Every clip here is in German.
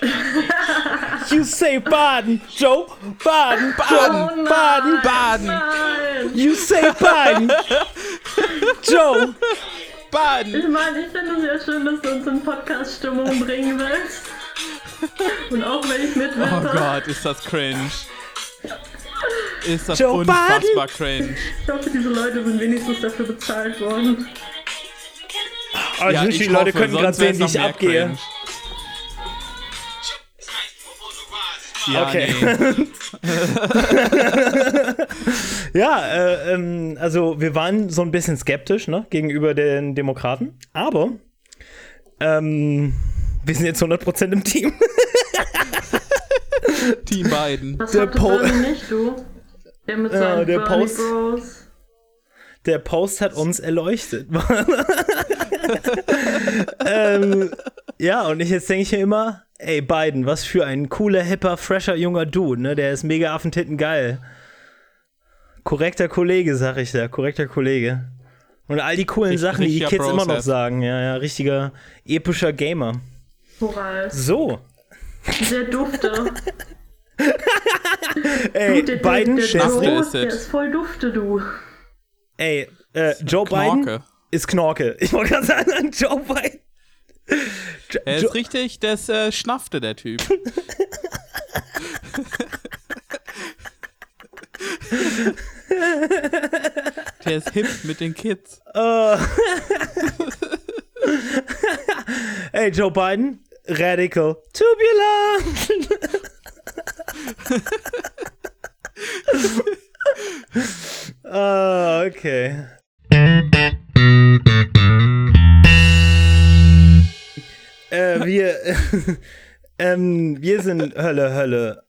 You say Baden, Joe. Baden, Baden, Baden, Baden. Nein! You say Baden. Joe. Baden! Ich meine, ich finde es ja schön, dass du uns in Podcast-Stimmung bringen willst. Und auch wenn ich Oh mitwippe, Gott, ist das cringe. Ist das Joe unfassbar cringe. ich hoffe, diese Leute sind wenigstens dafür bezahlt worden. Oh, ich wünschte, die Leute hoffe, könnten gerade sehen, wie noch ich mehr abgehe. cringe. Ja, Okay. nee. Ja, äh, ähm, also wir waren so ein bisschen skeptisch ne, gegenüber den Demokraten, aber ähm, wir sind jetzt 100% im Team. Team Biden. Was Der hattest Po- du denn nicht, du? Der mit Ja, seinen der Post- Bros. Der Post hat uns erleuchtet. ähm, ja, und ich, jetzt denke ich mir immer, ey, Biden, was für ein cooler, hipper, fresher, junger Dude, ne? Der ist mega Affentitten geil. Korrekter Kollege, sag ich da, korrekter Kollege. Und all die coolen Richtig- Sachen, die die Kids immer noch Process. sagen. Ja, ja, richtiger, epischer Gamer. Moral. So, Der Dufte. ey, der, Biden, der, der, der, ist der ist voll Dufte, du. ey, äh, Joe Biden Knorke. ist Knorke. Ich wollte gerade sagen, Joe Biden. Jo- Er Jo- ist richtig, das äh, schnaffte der Typ. der ist hip mit den Kids. Ey, Joe Biden, radical, tubular. Ah, okay. Äh, wir, ähm, wir sind Hölle, Hölle,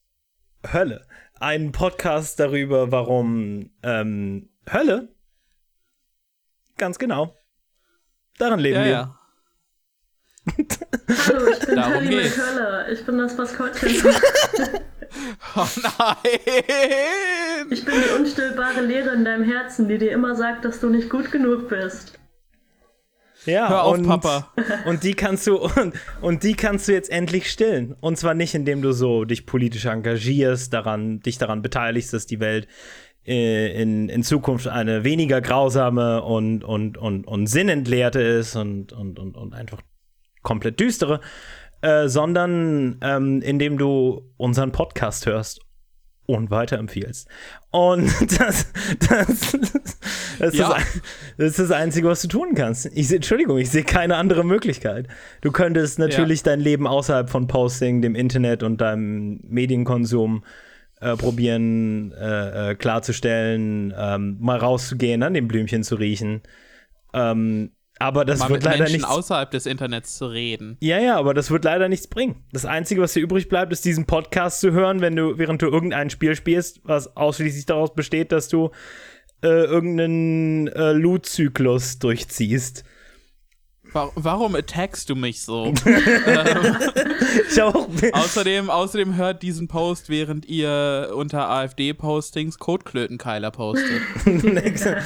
Hölle. Ein Podcast darüber, warum ähm, Hölle. Ganz genau. Daran leben Ja, wir. ja. Hallo, ich bin Darum Teddy geht's. McCullough. Ich bin das Maskottchen. Oh nein! Ich bin die unstillbare Leere in deinem Herzen, die dir immer sagt, dass du nicht gut genug bist. Ja, Hör auf, und, Papa. Und die kannst du und, und die kannst du jetzt endlich stillen. Und zwar nicht, indem du so dich politisch engagierst, daran, dich daran beteiligst, dass die Welt äh, in, in Zukunft eine weniger grausame und, und, und, und sinnentleerte ist und, und, und, und einfach komplett düstere, äh, sondern ähm, indem du unseren Podcast hörst und weiterempfiehlst. Und das, das, das, Ja. ist, das ist das Einzige, was du tun kannst. Ich Entschuldigung, ich sehe keine andere Möglichkeit. Du könntest natürlich dein Leben außerhalb von Posting, dem Internet und deinem Medienkonsum äh, probieren äh, äh, klarzustellen, ähm, mal rauszugehen, an den Blümchen zu riechen. Ähm, aber das Mal wird mit leider Menschen nichts. außerhalb des Internets zu reden. Ja, ja, aber das wird leider nichts bringen. Das Einzige, was dir übrig bleibt, ist diesen Podcast zu hören, wenn du, während du irgendein Spiel spielst, was ausschließlich daraus besteht, dass du äh, irgendeinen äh, Loot-Zyklus durchziehst. Wa- Warum attackst du mich so? Ich auch. außerdem, außerdem hört diesen Post, während ihr unter AfD-Postings Codeklötenkeiler postet.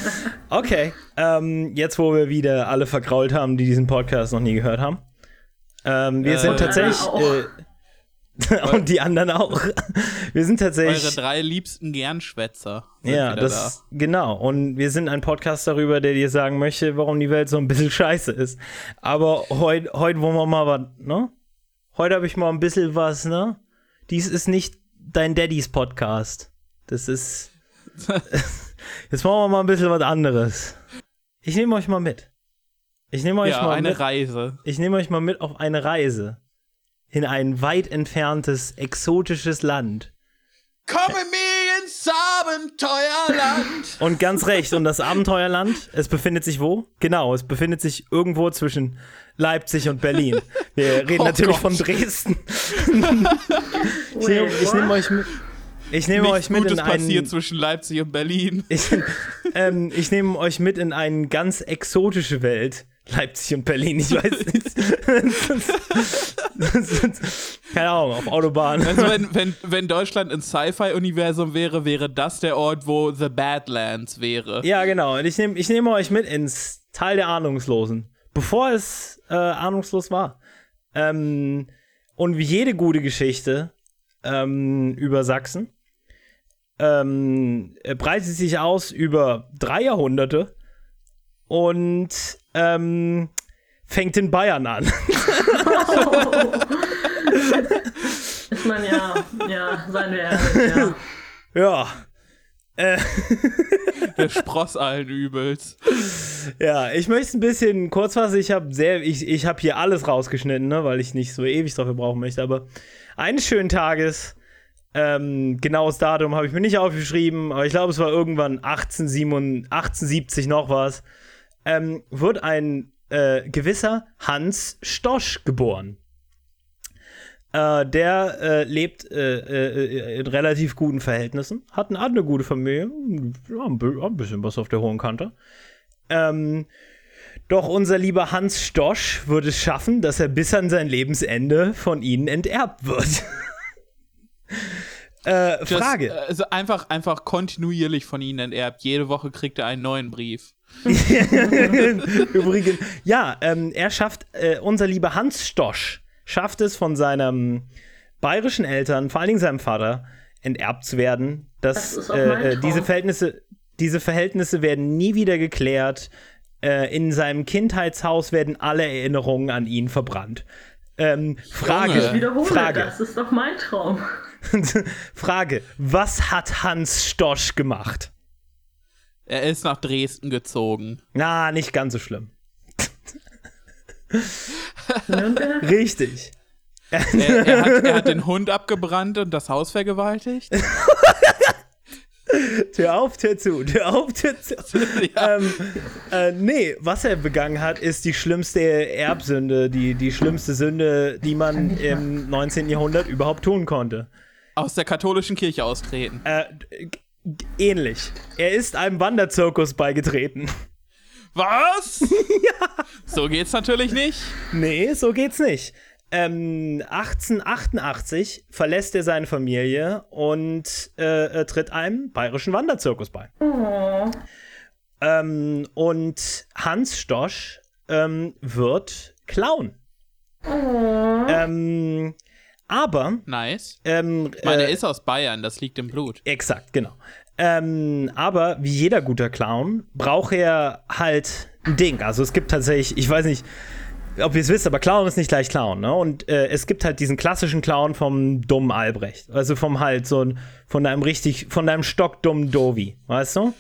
okay, ähm, jetzt wo wir wieder alle vergrault haben, die diesen Podcast noch nie gehört haben. Ähm, wir Äh, sind tatsächlich. Äh, und die anderen auch. Wir sind tatsächlich. Eure drei liebsten Gernschwätzer Ja, das genau. Und wir sind ein Podcast darüber, der dir sagen möchte, warum die Welt so ein bisschen scheiße ist. Aber heute, heute wollen wir mal was, ne? Heute habe ich mal ein bisschen was, ne? Dies ist nicht dein Daddys Podcast. Das ist. Jetzt machen wir mal ein bisschen was anderes. Ich nehme euch mal mit. Ich nehme da. euch Ja, mal eine mit. Reise. Ich nehme euch mal mit auf eine Reise in ein weit entferntes, exotisches Land. Komme mir ins Abenteuerland. Und ganz recht, und das Abenteuerland, es befindet sich wo? Genau, es befindet sich irgendwo zwischen Leipzig und Berlin. Wir reden Oh natürlich Gott. von Dresden. Ich nehme nehm euch mit. Ich nehme euch Nichts mit Gutes in passiert einen, zwischen Leipzig und Berlin. ich, ähm, ich nehme euch mit in eine ganz exotische Welt. Leipzig und Berlin, ich weiß nicht. Keine Ahnung, auf Autobahn. Also wenn, wenn, wenn Deutschland ein Sci-Fi-Universum wäre, wäre das der Ort, wo The Badlands wäre. Ja, genau. Und ich nehme ich nehm euch mit ins Tal der Ahnungslosen. Bevor es äh, ahnungslos war. Ähm, Und wie jede gute Geschichte ähm, über Sachsen ähm, äh, breitet sich aus über drei Jahrhunderte und ähm, fängt in Bayern an. Ich meine, ja, ja, seien wir ehrlich, ja. ja. Äh, Der Spross allen Übels. ja, ich möchte es ein bisschen kurz fassen. Ich habe sehr, ich, ich habe hier alles rausgeschnitten, ne, weil ich nicht so ewig dafür brauchen möchte. Aber eines schönen Tages, ähm, genaues Datum habe ich mir nicht aufgeschrieben, aber ich glaube, es war irgendwann 1877, 1870 noch was, ähm, wird ein äh, gewisser Hans Stosch geboren. Äh, der äh, lebt äh, äh, in relativ guten Verhältnissen, hat eine, hat eine gute Familie, ein bisschen was auf der hohen Kante. Ähm, doch unser lieber Hans Stosch wird es schaffen, dass er bis an sein Lebensende von ihnen enterbt wird. äh, Just, Frage. äh, Also einfach, einfach kontinuierlich von ihnen enterbt. Jede Woche kriegt er einen neuen Brief. Übrigens, ja, ähm, er schafft, äh, unser lieber Hans Stosch schafft es von seinem bayerischen Eltern, vor allen Dingen seinem Vater, enterbt zu werden. Das Dass ist auch mein äh, äh, Traum. diese Verhältnisse, diese Verhältnisse werden nie wieder geklärt. Äh, in seinem Kindheitshaus werden alle Erinnerungen an ihn verbrannt. Ähm, Frage. Ich wiederhole Frage, das, ist doch mein Traum. Frage, was hat Hans Stosch gemacht? Er ist nach Dresden gezogen. Na, nicht ganz so schlimm. Richtig. Er, er, hat, er hat den Hund abgebrannt und das Haus vergewaltigt. Tür auf, Tür zu, Tür auf, Tür zu. ja. ähm, äh, nee, was er begangen hat, ist die schlimmste Erbsünde, die, die schlimmste Sünde, die man im 19. Jahrhundert überhaupt tun konnte. Aus der katholischen Kirche austreten. Äh, ähnlich. Er ist einem Wanderzirkus beigetreten. Was? ja. So geht's natürlich nicht. Nee, so geht's nicht. Ähm, 1888 verlässt er seine Familie und äh, äh, tritt einem bayerischen Wanderzirkus bei. Oh, Ähm, und Hans Stosch ähm, wird Clown. oh. Aber, Nice. ähm, meine, äh, er ist aus Bayern, das liegt im Blut. exakt, genau. Ähm, aber wie jeder guter Clown braucht er halt ein Ding. Also es gibt tatsächlich, ich weiß nicht, ob ihr es wisst, aber Clown ist nicht gleich Clown, ne? Und äh, es gibt halt diesen klassischen Clown vom dummen Albrecht. Also vom halt so ein, von einem richtig, von einem stockdummen Dovi, weißt du?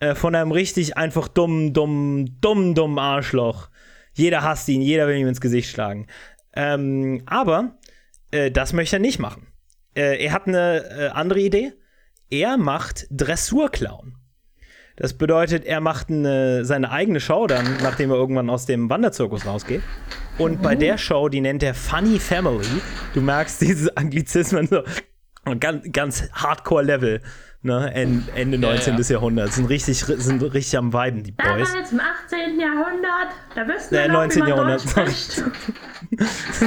Äh, von einem richtig einfach dummen, dummen, dummen, dummen Arschloch. Jeder hasst ihn, jeder will ihm ins Gesicht schlagen. Ähm, aber äh, das möchte er nicht machen. Äh, er hat eine äh, andere Idee. Er macht Dressurclown. Das bedeutet, er macht eine, seine eigene Show dann, nachdem er irgendwann aus dem Wanderzirkus rausgeht. Und bei der Show, die nennt er Funny Family. Du merkst diese Anglizismen so ganz, ganz Hardcore-Level. Ne? En- Ende Ja, 19. ja. Jahrhunderts. Sind richtig, sind richtig am Weiben, die Boys. Damals im 18. Jahrhundert, da wüssten Äh, wir noch, 19. wie man Jahrhundert, sorry.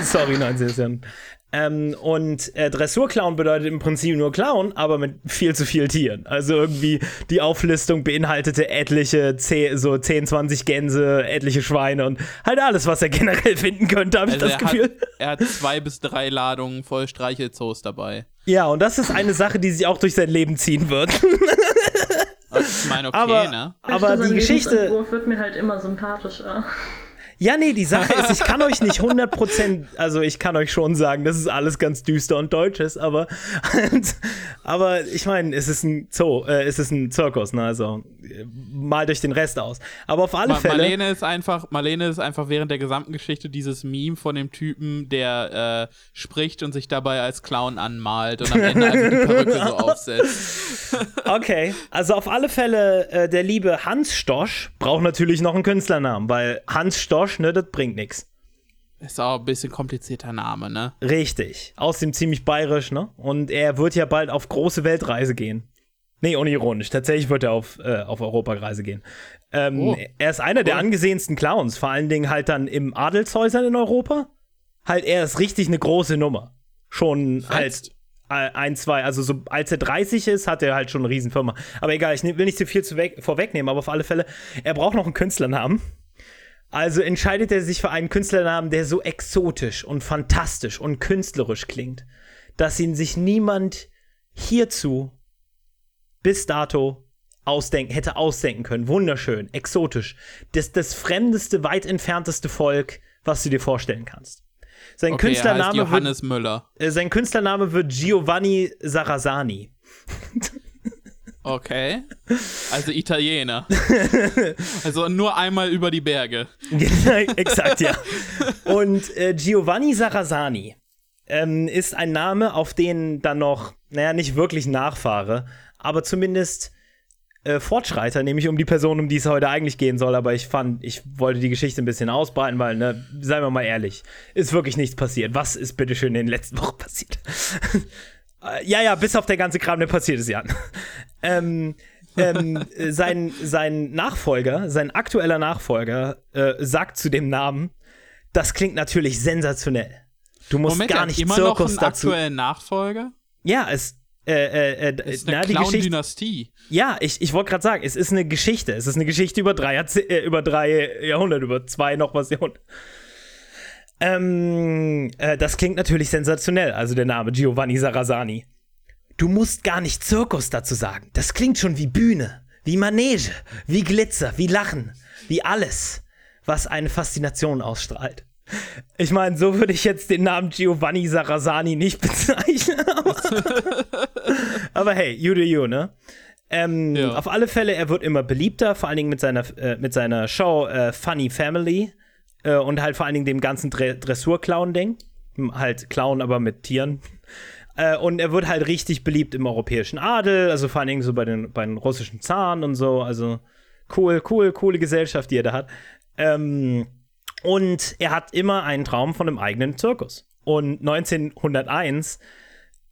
Sorry, 19. Jahrhundert. Ähm, und äh, Dressurclown bedeutet im Prinzip nur Clown, aber mit viel zu viel Tieren. Also irgendwie die Auflistung beinhaltete etliche, 10, so 10, 20 Gänse, etliche Schweine und halt alles, was er generell finden könnte, habe ich Also das er Gefühl. hat, er hat zwei bis drei Ladungen voll Streichelzoos dabei. Ja, und das ist eine Sache, die sich auch durch sein Leben ziehen wird. Ich meine, okay, aber ne? aber die Geschichte. Wird mir halt immer sympathischer. Ja, nee, die Sache ist, ich kann euch nicht 100%, also ich kann euch schon sagen, dass es alles ganz düster und deutsch ist, aber, aber ich meine, es ist ein Zoo, äh, es ist ein Zirkus, ne, also malt euch den Rest aus. Aber auf alle Ma Fälle, Marlene ist einfach, Marlene ist einfach während der gesamten Geschichte dieses Meme von dem Typen, der äh, spricht und sich dabei als Clown anmalt und am Ende einfach die Perücke so aufsetzt. okay, also auf alle Fälle, äh, der liebe Hans Stosch braucht natürlich noch einen Künstlernamen, weil Hans Stosch, ne, das bringt nichts. Ist auch ein bisschen komplizierter Name, ne? Richtig. Außerdem ziemlich bayerisch, ne? Und er wird ja bald auf große Weltreise gehen. Nee, unironisch. Tatsächlich wird er auf, äh, auf Europareise gehen. Ähm, Oh. Er ist einer der angesehensten Clowns, vor allen Dingen halt dann im Adelshäusern in Europa. Halt, er ist richtig eine große Nummer. Schon halt äh, ein, zwei, also so als er 30 ist, hat er halt schon eine Riesenfirma. Aber egal, ich ne- will nicht zu viel zu weg, vorwegnehmen, aber auf alle Fälle, er braucht noch einen Künstlernamen. Also entscheidet er sich für einen Künstlernamen, der so exotisch und fantastisch und künstlerisch klingt, dass ihn sich niemand hierzu bis dato ausdenken, hätte ausdenken können. Wunderschön, exotisch. Das, das fremdeste, weit entfernteste Volk, was du dir vorstellen kannst. Sein Okay, er Künstlername Johannes Müller. wird, äh, sein Künstlername wird Giovanni Sarasani. Okay. Also Italiener. also nur einmal über die Berge. Exakt, ja. Und äh, Giovanni Sarasani ähm, ist ein Name, auf den dann noch, naja, nicht wirklich Nachfahre, aber zumindest äh, Fortschreiter, nämlich um die Person, um die es heute eigentlich gehen soll. Aber ich fand, ich wollte die Geschichte ein bisschen ausbreiten, weil, ne, seien wir mal ehrlich, ist wirklich nichts passiert. Was ist bitteschön in den letzten Wochen passiert? Äh, ja, ja, bis auf der ganze Kram, der passiert ist, Jan. ähm, ähm, äh, sein, sein Nachfolger, sein aktueller Nachfolger, äh, sagt zu dem Namen, das klingt natürlich sensationell. Du musst Moment, gar nicht immer Zirkus noch einen dazu. aktuellen Nachfolger? Ja, es. Äh, äh, äh, ist na, eine Geschichte. Clown-Dynastie. Ja, ich, ich wollte gerade sagen, es ist eine Geschichte. Es ist eine Geschichte über drei, Jahrze äh, über drei Jahrhunderte, über zwei noch was Jahrhundert. Ähm, äh, das klingt natürlich sensationell, also der Name Giovanni Sarasani. Du musst gar nicht Zirkus dazu sagen. Das klingt schon wie Bühne, wie Manege, wie Glitzer, wie Lachen, wie alles, was eine Faszination ausstrahlt. Ich meine, so würde ich jetzt den Namen Giovanni Sarasani nicht bezeichnen. Aber hey, you do you, ne? Ähm, Ja. Auf alle Fälle, er wird immer beliebter, vor allen Dingen mit seiner, äh, mit seiner Show äh, Funny Family äh, und halt vor allen Dingen dem ganzen Dre Dressur-Clown-Ding. Hm, Halt Clown, aber mit Tieren. Äh, und er wird halt richtig beliebt im europäischen Adel, also vor allen Dingen so bei den, bei den russischen Zaren und so. Also cool, cool, coole Gesellschaft, die er da hat. Ähm, und er hat immer einen Traum von einem eigenen Zirkus. Und 1901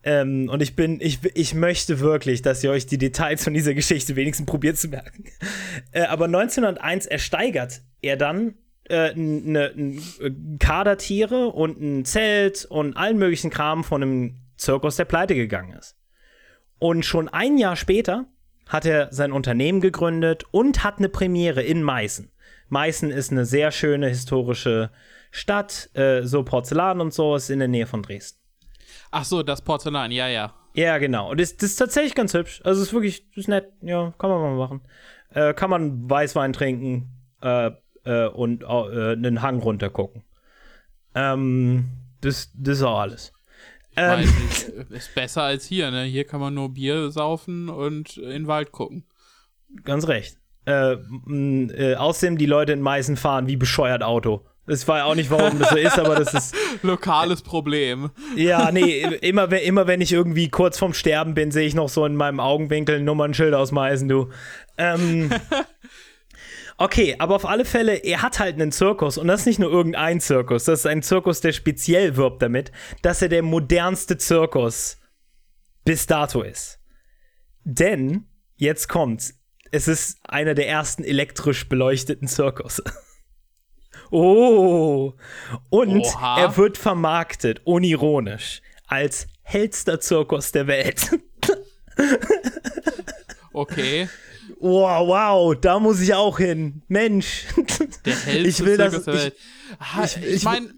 ähm, und ich bin, ich, ich möchte wirklich, dass ihr euch die Details von dieser Geschichte wenigstens probiert zu merken. Äh, aber 1901 ersteigert er dann äh, ne, ein Kader Tiere und ein Zelt und allen möglichen Kram von einem Zirkus, der pleite gegangen ist. Und schon ein Jahr später hat er sein Unternehmen gegründet und hat eine Premiere in Meißen. Meißen ist eine sehr schöne historische Stadt, äh, so Porzellan und so, ist in der Nähe von Dresden. Ach so, das Porzellan, ja, ja. Ja, genau. Und das, das ist tatsächlich ganz hübsch. Also es ist wirklich, das ist nett. Ja, kann man mal machen. Äh, kann man Weißwein trinken äh, äh, und äh, einen Hang runter gucken. Ähm, das, das ist auch alles. Ähm, äh, ist besser als hier, ne? Hier kann man nur Bier saufen und in den Wald gucken. ganz recht. Äh, äh, außerdem, die Leute in Meißen fahren wie bescheuert Auto. Das war ja auch nicht, warum das so ist, aber das ist. Lokales Problem. Ja, nee, immer, wenn- immer wenn ich irgendwie kurz vorm Sterben bin, sehe ich noch so in meinem Augenwinkel ein Nummernschild aus Meißen, du. Ähm, okay, aber auf alle Fälle, er hat halt einen Zirkus und das ist nicht nur irgendein Zirkus, das ist ein Zirkus, der speziell wirbt damit, dass er der modernste Zirkus bis dato ist. Denn, jetzt kommt's, es ist einer der ersten elektrisch beleuchteten Zirkus. Oh, und Oha. er wird vermarktet, unironisch, als hellster Zirkus der Welt. Okay. Wow, wow, da muss ich auch hin. Mensch. Der hellste Ich will das- Zirkus der ich- Welt. Ich- ich ich- meine,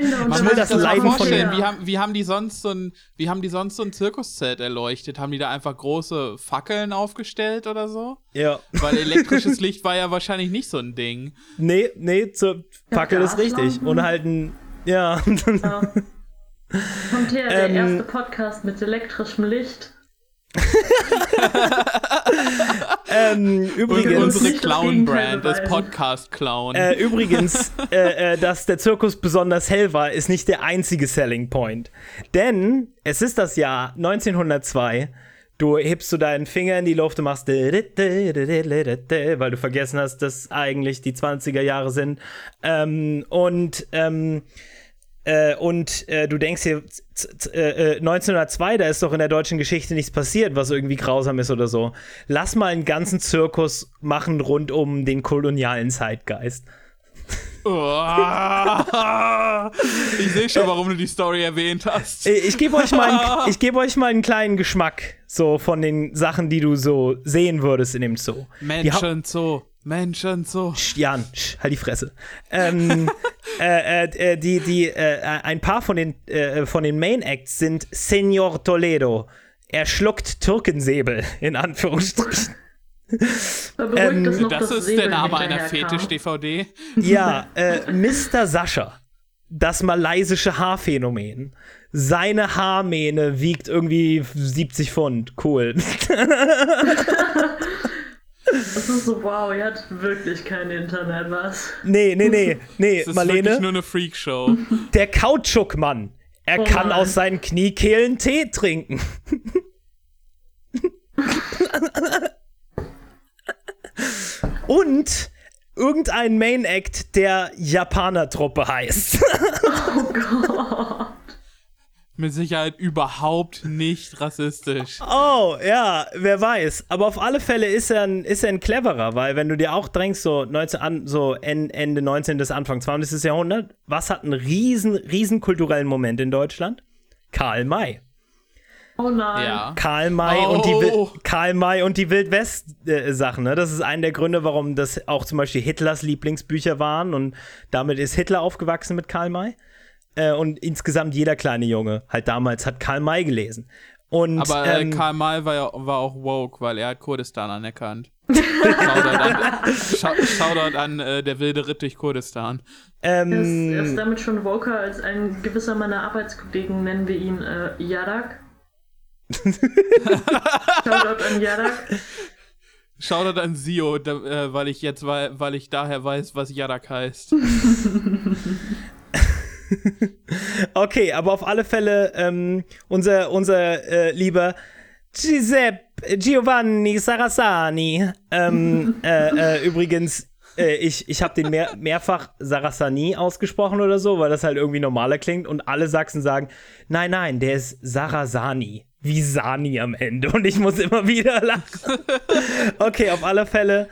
Kinder man will das das Leiden von vorstellen. der- Wie haben, wie, haben die sonst so ein, wie haben die sonst so ein Zirkuszelt erleuchtet? Haben die da einfach große Fackeln aufgestellt oder so? Ja. Weil elektrisches Licht war ja wahrscheinlich nicht so ein Ding. Nee, nee, zur Fackel ist richtig. Und halt ein. Ja. Ja. Kommt her, der Ähm, erste Podcast mit elektrischem Licht. Ähm, Und übrigens. unsere das Clown-Brand Gegenteil ist beweisen. Podcast Clown. Äh, übrigens, äh, äh, dass der Zirkus besonders hell war, ist nicht der einzige Selling Point. Denn es ist das Jahr 1902. Du hebst du deinen Finger in die Luft und machst weil du vergessen hast, dass eigentlich die 20er Jahre sind. Ähm, und ähm, äh, und äh, du denkst dir, äh, äh, 1902, da ist doch in der deutschen Geschichte nichts passiert, was irgendwie grausam ist oder so. Lass mal einen ganzen Zirkus machen rund um den kolonialen Zeitgeist. Oh. ich sehe schon, warum du die Story erwähnt hast. Äh, Ich gebe euch, mal einen- ich geb euch mal einen kleinen Geschmack so von den Sachen, die du so sehen würdest in dem Zoo. Menschen, so. Menschen so. Sch, Jan, sch, halt die Fresse. Ähm, äh, äh, äh, die, die, äh, ein paar von den, äh, von den Main Acts sind Senor Toledo. Er schluckt Türkensäbel, in Anführungsstrichen. Ähm, Das dass ist Säbel der Name einer. Fetisch-DVD. Ja, äh, Mr. Sascha, das malaysische Haarphänomen. Seine Haarmähne wiegt irgendwie 70 Pfund. Cool. Das ist so, wow, ihr hat wirklich kein Internet, was? nee, nee, nee, nee, Das ist wirklich Marlene. nur eine Freakshow. Der Kautschukmann. Er Oh kann Mann. aus seinen Kniekehlen Tee trinken. Und irgendein Main Act, der Japaner-Truppe heißt. Oh Gott. Mit Sicherheit überhaupt nicht rassistisch. Oh, ja, wer weiß. Aber auf alle Fälle ist er ein, ist er ein cleverer, weil wenn du dir auch drängst, so, 19, an, so En- Ende 19. bis Anfang 20. Jahrhundert, was hat einen riesen, riesen kulturellen Moment in Deutschland? Karl May. Oh nein. Ja. Karl May Oh. und die Wil Karl May und die Wildwest-Sachen. ne? Das ist einer der Gründe, warum das auch zum Beispiel Hitlers Lieblingsbücher waren und damit ist Hitler aufgewachsen mit Karl May. Äh, und insgesamt jeder kleine Junge halt damals hat Karl May gelesen. Und, Aber äh, ähm, Karl May war, ja, war auch woke, weil er hat Kurdistan anerkannt. Shoutout an, Schau- Shoutout an äh, der wilde Ritt durch Kurdistan. Er ist, er ähm, ist damit schon woker als ein gewisser meiner Arbeitskollegen, nennen wir ihn äh, Yadak. Shoutout an Yadak. Shoutout an Sio, da, äh, weil ich jetzt wei- weil ich daher weiß, was Yadak heißt. okay, aber auf alle Fälle ähm, unser, unser äh, lieber Giuseppe Giovanni Sarasani. Ähm, äh, äh, übrigens, äh, ich, ich habe den mehr, mehrfach Sarasani ausgesprochen oder so, weil das halt irgendwie normaler klingt und alle Sachsen sagen, nein, nein, der ist Sarasani. Wie Sani am Ende. Und ich muss immer wieder lachen. okay, auf alle Fälle.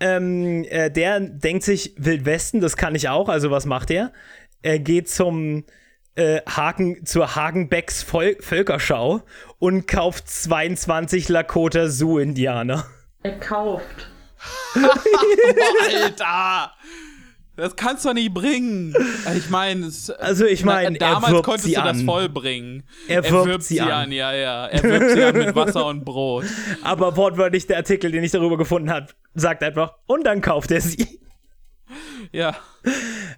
Ähm, äh, der denkt sich, Wildwesten, das kann ich auch, also was macht er? Er geht zum äh, Hagen, zur Hagenbecks Vol Völkerschau und kauft 22 Lakota Sioux-Indianer. Er kauft. Alter! Das kannst du nicht bringen. Ich meine, Also ich meine, er damals wirbt konntest sie du das an. voll bringen. Er wirbt sie an. ja, ja. Er wirbt sie an mit Wasser und Brot. Aber wortwörtlich der Artikel, den ich darüber gefunden habe, sagt einfach, und dann kauft er sie. Ja.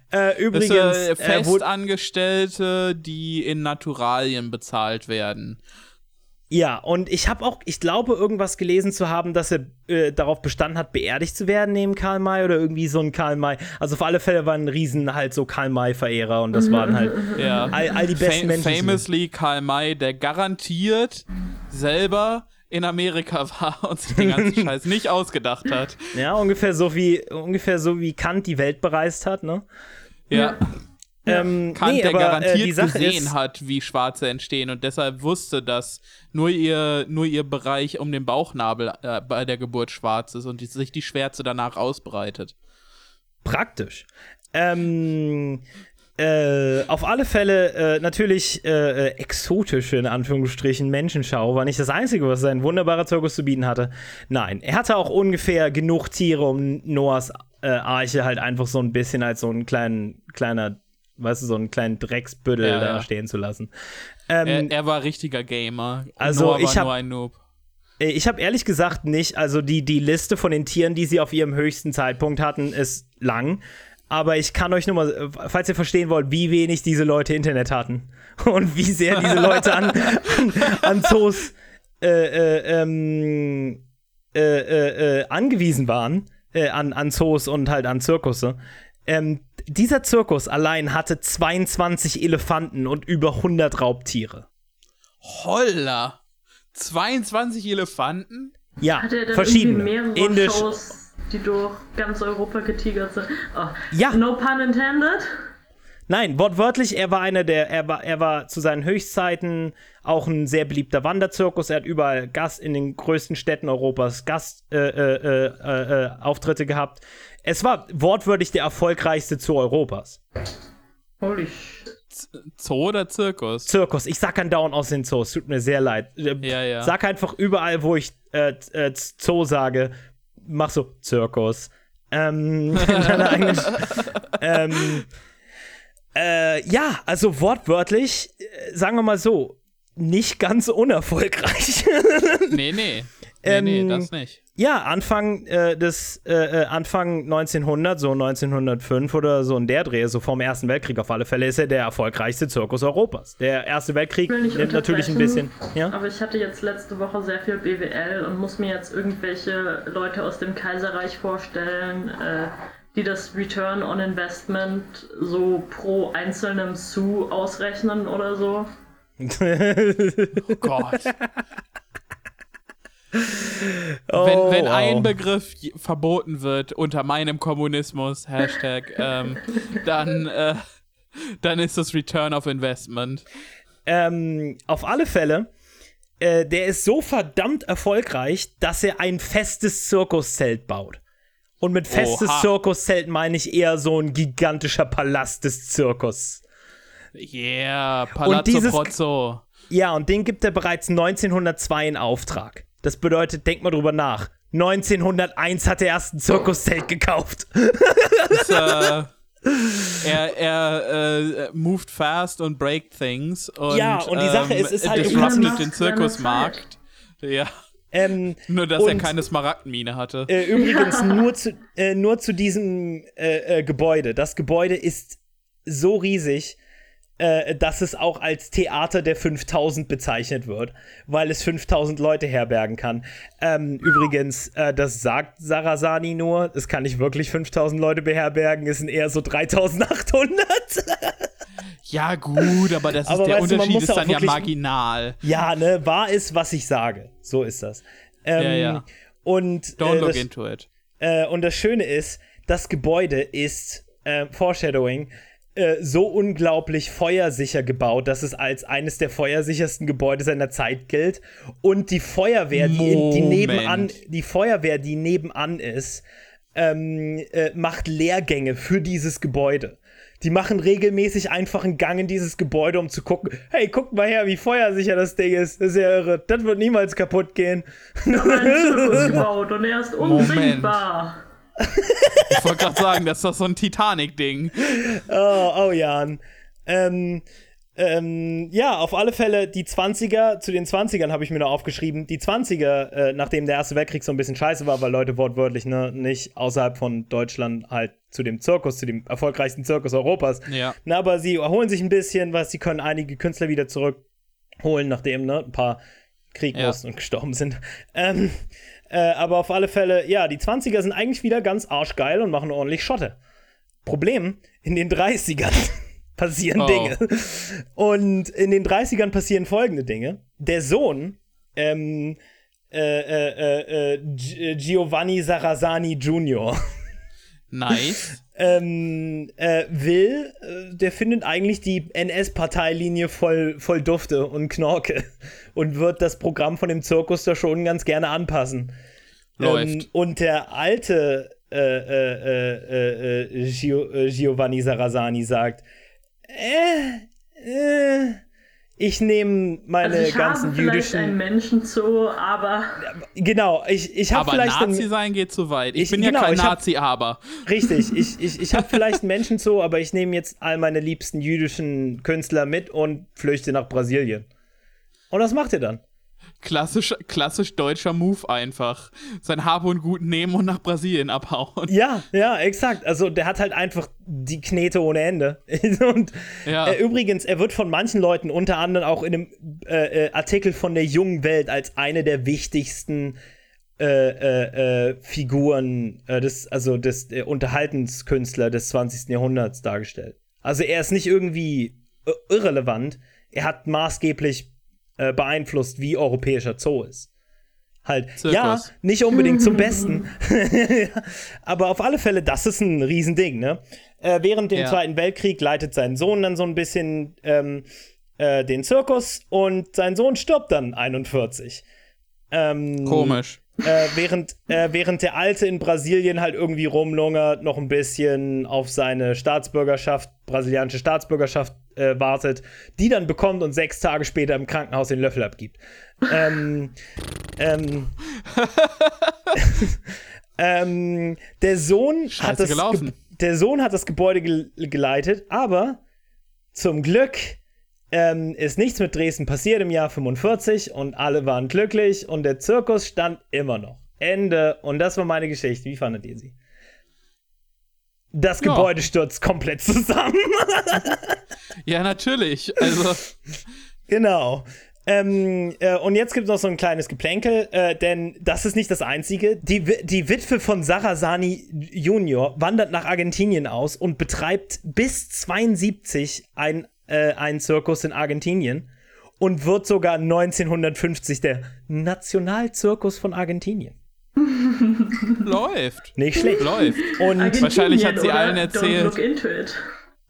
Äh, Das übrigens, äh, äh, Festangestellte, die in Naturalien bezahlt werden. Ja, und ich habe auch, ich glaube, irgendwas gelesen zu haben, dass er äh, darauf bestanden hat, beerdigt zu werden neben Karl May oder irgendwie so ein Karl May. Also auf alle Fälle waren Riesen halt so Karl May-Verehrer und das waren halt Ja. all, all die besten Fam Menschen. famously Karl May, der garantiert selber in Amerika war und sich den ganzen Scheiß nicht ausgedacht hat. Ja, ungefähr so wie ungefähr so wie Kant die Welt bereist hat, ne? Ja. Ähm, Kant, nee, der aber, garantiert äh, die Sache gesehen ist, hat, wie Schwarze entstehen und deshalb wusste, dass nur ihr, nur ihr Bereich um den Bauchnabel äh, bei der Geburt schwarz ist und die, sich die Schwärze danach ausbreitet. praktisch. Ähm, äh, auf alle Fälle äh, natürlich äh, äh, exotische, in Anführungsstrichen, Menschenschau war nicht das Einzige, was sein wunderbarer Zirkus zu bieten hatte. Nein, er hatte auch ungefähr genug Tiere, um Noahs äh, Arche halt einfach so ein bisschen als so einen kleinen, kleiner, weißt du, so einen kleinen Drecksbüttel Ja, da ja. stehen zu lassen. Ähm, Er, er war richtiger Gamer. Also, Noah war ich hab- nur ein Noob. Ich habe ehrlich gesagt nicht, also die, die Liste von den Tieren, die sie auf ihrem höchsten Zeitpunkt hatten, ist lang. Aber ich kann euch nur mal, falls ihr verstehen wollt, wie wenig diese Leute Internet hatten und wie sehr diese Leute an, an, an Zoos äh, äh, ähm, äh, äh, äh, angewiesen waren, äh, an, an Zoos und halt an Zirkusse. Ähm, dieser Zirkus allein hatte 22 Elefanten und über 100 Raubtiere. Holla! 22 Elefanten? Ja, er verschiedene. Indisch, Shows, die durch ganz Europa getigert sind? Oh, Ja. No pun intended. Nein, wortwörtlich, er war einer der, er war, er war zu seinen Höchstzeiten auch ein sehr beliebter Wanderzirkus. Er hat überall Gast in den größten Städten Europas Gastauftritte äh, äh, äh, äh, Auftritte gehabt. Es war wortwörtlich der erfolgreichste Zoo Europas. Holy shit. Zoo oder Zirkus? Zirkus, ich sag andauernd aus den Zoos, tut mir sehr leid. Äh, Ja, ja. Sag einfach überall, wo ich äh, äh, Zoo sage, mach so Zirkus. Ähm, ähm, äh, ja, also wortwörtlich, äh, sagen wir mal so, nicht ganz unerfolgreich. Nee, nee. Nee, nee, Ähm, das nicht. ja, Anfang äh, des äh, äh, Anfang 1900, so 1905 oder so in der Dreh, so vom Ersten Weltkrieg auf alle Fälle, ist er der erfolgreichste Zirkus Europas. Der Erste Weltkrieg nimmt natürlich ein bisschen, ja. Aber ich hatte jetzt letzte Woche sehr viel BWL und muss mir jetzt irgendwelche Leute aus dem Kaiserreich vorstellen, äh, die das Return on Investment so pro einzelnem Sou ausrechnen oder so. Oh Gott. Oh, wenn wenn wow. ein Begriff verboten wird unter meinem Kommunismus, Hashtag, ähm, dann, äh, dann ist das Return of Investment. Ähm, auf alle Fälle, äh, der ist so verdammt erfolgreich, dass er ein festes Zirkuszelt baut. Und mit festes Oha. Zirkuszelt meine ich eher so ein gigantischer Palast des Zirkus. Yeah, Palazzo dieses- Prozzo. Ja, und den gibt er bereits 1902 in Auftrag. Das bedeutet, denk mal drüber nach. 1901 hat er erst ein Zirkuszelt gekauft. Ist, äh, er er äh, moved fast und break things. Und, Ja, und die Sache ist, es ist halt disrupted den Zirkusmarkt. Ja, Ähm, nur dass er Und- keine Smaragdmine hatte. Äh, übrigens nur zu, äh, nur zu diesem äh, äh, Gebäude. Das Gebäude ist so riesig, äh, dass es auch als Theater der 5000 bezeichnet wird, weil es 5000 Leute herbergen kann. Ähm, übrigens, äh, das sagt Sarasani nur, es kann nicht wirklich 5000 Leute beherbergen, es sind eher so 3800. Ja, gut, aber das ist Aber der weißt Unterschied ist dann ja marginal. ja, ne, wahr ist, was ich sage. So ist das. Ähm, Ja, ja. Und, Don't äh, look das, into it. Äh, und das Schöne ist, das Gebäude ist, äh, Foreshadowing, äh, so unglaublich feuersicher gebaut, dass es als eines der feuersichersten Gebäude seiner Zeit gilt. Und die Feuerwehr, die, in, die nebenan, die Feuerwehr, die nebenan ist, ähm, äh, macht Lehrgänge für dieses Gebäude. Die machen regelmäßig einfach einen Gang in dieses Gebäude, um zu gucken, hey, guck mal her, wie feuersicher das Ding ist. Das ist ja irre. Das wird niemals kaputt gehen. Ein Zirkus gebaut und er ist unsinkbar. Ich wollte gerade sagen, das ist doch so ein Titanic-Ding. Oh, oh Jan. Ähm, ähm, ja, auf alle Fälle die 20er, zu den 20ern habe ich mir noch aufgeschrieben, die 20er, äh, nachdem der Erste Weltkrieg so ein bisschen scheiße war, weil Leute wortwörtlich ne, nicht außerhalb von Deutschland halt zu dem Zirkus, zu dem erfolgreichsten Zirkus Europas. Ja. Na, aber sie erholen sich ein bisschen, was sie können einige Künstler wieder zurückholen, nachdem ne, ein paar Krieg Ja. mussten und gestorben sind. Ähm, äh, aber auf alle Fälle, ja, die 20er sind eigentlich wieder ganz arschgeil und machen ordentlich Schotte. Problem, in den 30ern passieren Oh. Dinge. Und in den 30ern passieren folgende Dinge. Der Sohn, ähm, äh, äh, äh, äh, Gi- Giovanni Sarasani Jr., Nice. Ähm, äh, will, äh, der findet eigentlich die NS-Parteilinie voll, voll Dufte und Knorke und wird das Programm von dem Zirkus da schon ganz gerne anpassen. Läuft. Ähm, und der alte äh, äh, äh, Gio, Giovanni Sarasani sagt, äh, äh, ich nehme meine Also ich ganzen habe vielleicht jüdischen. einen Menschenzoo, aber Genau, ich, ich habe Aber vielleicht einen- Nazi sein geht zu weit. Ich, Ich- bin ja genau, kein ich hab- Nazi, aber. Richtig, ich, ich, ich habe vielleicht einen Menschenzoo, aber ich nehme jetzt all meine liebsten jüdischen Künstler mit und flüchte nach Brasilien. Und was macht ihr dann? Klassisch, klassisch deutscher Move einfach. Sein Hab und Gut nehmen und nach Brasilien abhauen. Ja, ja, exakt. Also der hat halt einfach die Knete ohne Ende. und Ja. äh, übrigens, er wird von manchen Leuten, unter anderem auch in einem äh, äh, Artikel von der jungen Welt, als eine der wichtigsten äh, äh, äh, Figuren des, also des äh, Unterhaltenskünstler des 20. Jahrhunderts dargestellt. Also er ist nicht irgendwie irrelevant. Er hat maßgeblich äh, beeinflusst, wie europäischer Zoo ist. Halt, Zirkus. ja, nicht unbedingt zum Besten. Aber auf alle Fälle, das ist ein Riesending, ne? Äh, während dem Ja. Zweiten Weltkrieg leitet sein Sohn dann so ein bisschen ähm, äh, den Zirkus und sein Sohn stirbt dann 41. Ähm, Komisch. Äh, während, äh, während der Alte in Brasilien halt irgendwie rumlungert, noch ein bisschen auf seine Staatsbürgerschaft, brasilianische Staatsbürgerschaft äh, wartet, die dann bekommt und sechs Tage später im Krankenhaus den Löffel abgibt. ähm, ähm, Ähm, der Sohn Scheiße hat das gelaufen. Ge der Sohn hat das Gebäude gel geleitet, aber zum Glück ähm, ist nichts mit Dresden passiert im Jahr 45 und alle waren glücklich und der Zirkus stand immer noch. Ende. Und das war meine Geschichte. Wie fandet ihr sie? Das Ja. Gebäude stürzt komplett zusammen. Ja, natürlich. Also, Genau. Ähm, äh, und jetzt gibt es noch so ein kleines Geplänkel, äh, denn das ist nicht das Einzige. Die, die Witwe von Sarasani Junior wandert nach Argentinien aus und betreibt bis 72 ein, äh, einen Zirkus in Argentinien und wird sogar 1950 der Nationalzirkus von Argentinien. läuft. Nicht schlecht. Läuft. Und wahrscheinlich hat sie allen Don't erzählt. look into it.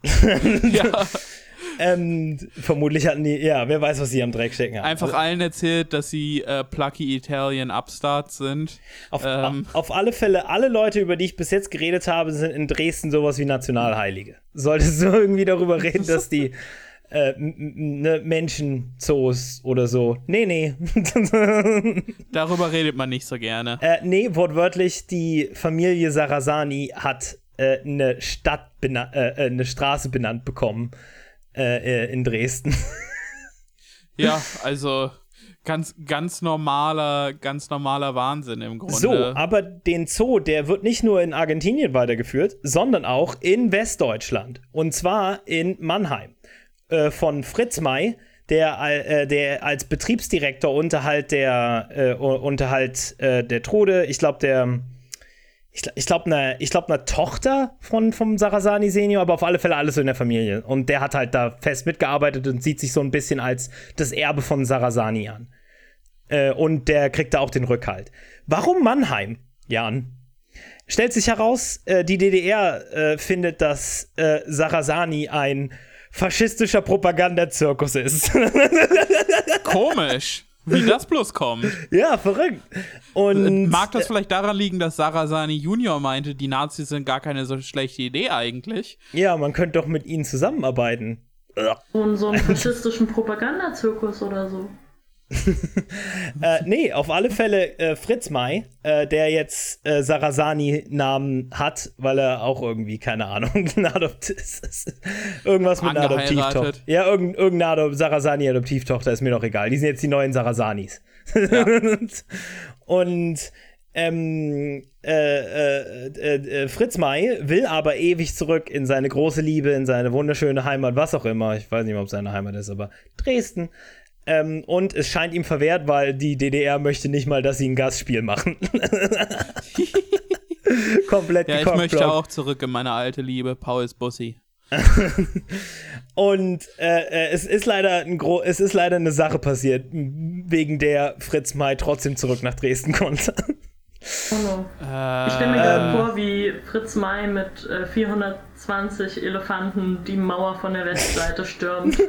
Ja, ähm, vermutlich hatten die, ja, wer weiß, was sie am Dreck stecken haben. einfach allen erzählt, dass sie äh, plucky Italian Upstarts sind. Auf, Ähm. auf alle Fälle, alle Leute, über die ich bis jetzt geredet habe, sind in Dresden sowas wie Nationalheilige. Solltest du irgendwie darüber reden, dass die äh, ne Menschenzoos oder so. Nee, nee. Darüber redet man nicht so gerne. äh, nee, wortwörtlich, die Familie Sarasani hat äh, eine Stadt, äh, äh, eine Straße benannt bekommen äh, äh, in Dresden. Ja, also ganz, ganz normaler, ganz normaler Wahnsinn im Grunde. So, aber den Zoo, der wird nicht nur in Argentinien weitergeführt, sondern auch in Westdeutschland. Und zwar in Mannheim. Äh, von Fritz May, der, äh, der als Betriebsdirektor Unterhalt der, äh, Unterhalt äh, der Trude, ich glaube, der. Ich, ich glaube, eine ich glaub, ne Tochter von, vom Sarasani Senior, aber auf alle Fälle alles so in der Familie. Und der hat halt da fest mitgearbeitet und sieht sich so ein bisschen als das Erbe von Sarasani an. Äh, und der kriegt da auch den Rückhalt. Warum Mannheim, Jan? Stellt sich heraus, äh, die DDR äh, findet, dass äh, Sarasani ein faschistischer Propagandazirkus ist. Komisch, wie das bloß kommt. ja, verrückt. Und Mag das vielleicht daran liegen, dass Sarasani Junior meinte, die Nazis sind gar keine so schlechte Idee eigentlich? ja, man könnte doch mit ihnen zusammenarbeiten. So, so einen faschistischen Propagandazirkus oder so. Äh, nee, auf alle Fälle äh, Fritz May, äh, der jetzt äh, Sarasani-Namen hat, weil er auch irgendwie, keine Ahnung, ein Adopt irgendwas mit einer. Adoptivtochter. Ja, irgend, irgendeine Adop Sarasani-Adoptivtochter, ist mir doch egal. Die sind jetzt die neuen Sarasanis. Und ähm, äh, äh, äh, Fritz May will aber ewig zurück in seine große Liebe, in seine wunderschöne Heimat, was auch immer. Ich weiß nicht mehr, ob es seine Heimat ist, aber Dresden. Ähm, und es scheint ihm verwehrt, weil die DDR möchte nicht mal, dass sie ein Gastspiel machen. Komplett Ja, ich möchte auch zurück in meine alte Liebe, Pauls Bussi. Und äh, äh, es ist leider ein gro es ist leider eine Sache passiert, wegen der Fritz May trotzdem zurück nach Dresden konnte. Oh no. Äh, Ich stelle mir gerade vor, wie Fritz May mit äh, 420 Elefanten die Mauer von der Westseite stürmt.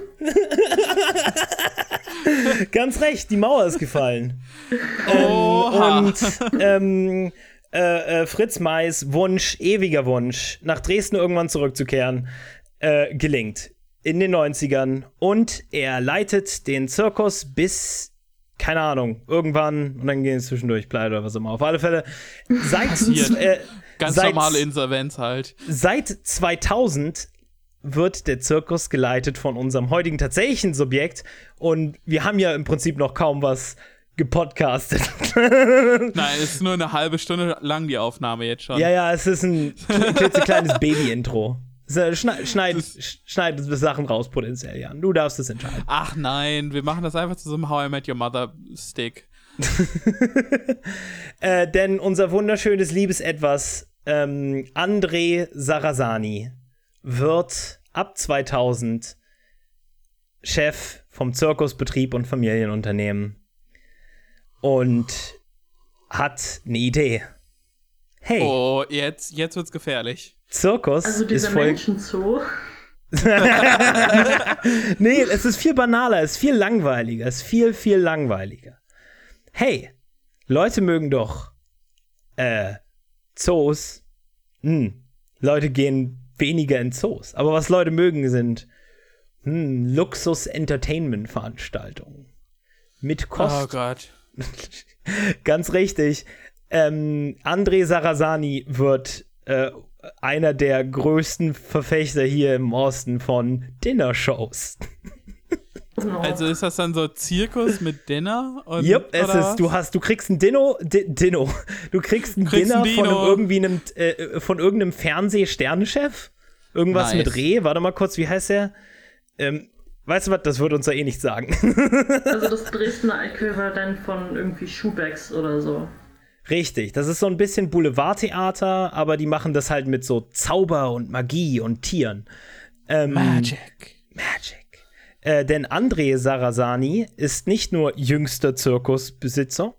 Ganz recht, die Mauer ist gefallen. Oha. Und ähm, äh, äh, Fritz Mays Wunsch, ewiger Wunsch, nach Dresden irgendwann zurückzukehren, äh, gelingt. In den 90ern. Und er leitet den Zirkus bis, keine Ahnung, irgendwann, und dann gehen es zwischendurch pleite oder was auch immer. Auf alle Fälle, seit, äh, Ganz seit, normale Insolvenz halt. seit 2000 wird der Zirkus geleitet von unserem heutigen tatsächlichen Subjekt. Und wir haben ja im Prinzip noch kaum was gepodcastet. Nein, es ist nur eine halbe Stunde lang die Aufnahme jetzt schon. Ja, ja, es ist ein kle- klitzekleines Baby-Intro. Schneid, schneid, sch- schneid Sachen raus potenziell, Jan. Du darfst es entscheiden. Ach nein, wir machen das einfach zu so einem How I Met Your Mother Stick. Äh, denn unser wunderschönes Liebesetwas, ähm, André Sarasani, wird ab 2000 Chef vom Zirkusbetrieb und Familienunternehmen und hat eine Idee. Hey, Oh, jetzt, jetzt wird's gefährlich. Zirkus Also ist dieser voll Menschenzoo. Nee, es ist viel banaler, es ist viel langweiliger, es ist viel, viel langweiliger. Hey, Leute mögen doch äh, Zoos. Hm, Leute gehen weniger in Zoos. Aber was Leute mögen, sind hm, Luxus-Entertainment-Veranstaltungen. Mit Oh Kost. Gott. Ganz richtig. Ähm, André Sarasani wird äh, einer der größten Verfechter hier im Osten von Dinner-Shows. No. Also ist das dann so Zirkus mit Dinner? Und, Yep, es oder ist, du hast, du kriegst ein Dino, Di Dino. Du kriegst ein kriegst Dinner ein von einem, irgendwie einem, äh, von irgendeinem Fernseh-Sternenchef. Irgendwas Nice. mit Reh. Warte mal kurz, wie heißt der? Ähm, weißt du was, das wird uns ja eh nicht sagen. Also das Dresdner Äquivalent von irgendwie Schuhbacks oder so. Richtig, das ist so ein bisschen Boulevardtheater, aber die machen das halt mit so Zauber und Magie und Tieren. Ähm, Magic. Magic. Äh, denn André Sarasani ist nicht nur jüngster Zirkusbesitzer,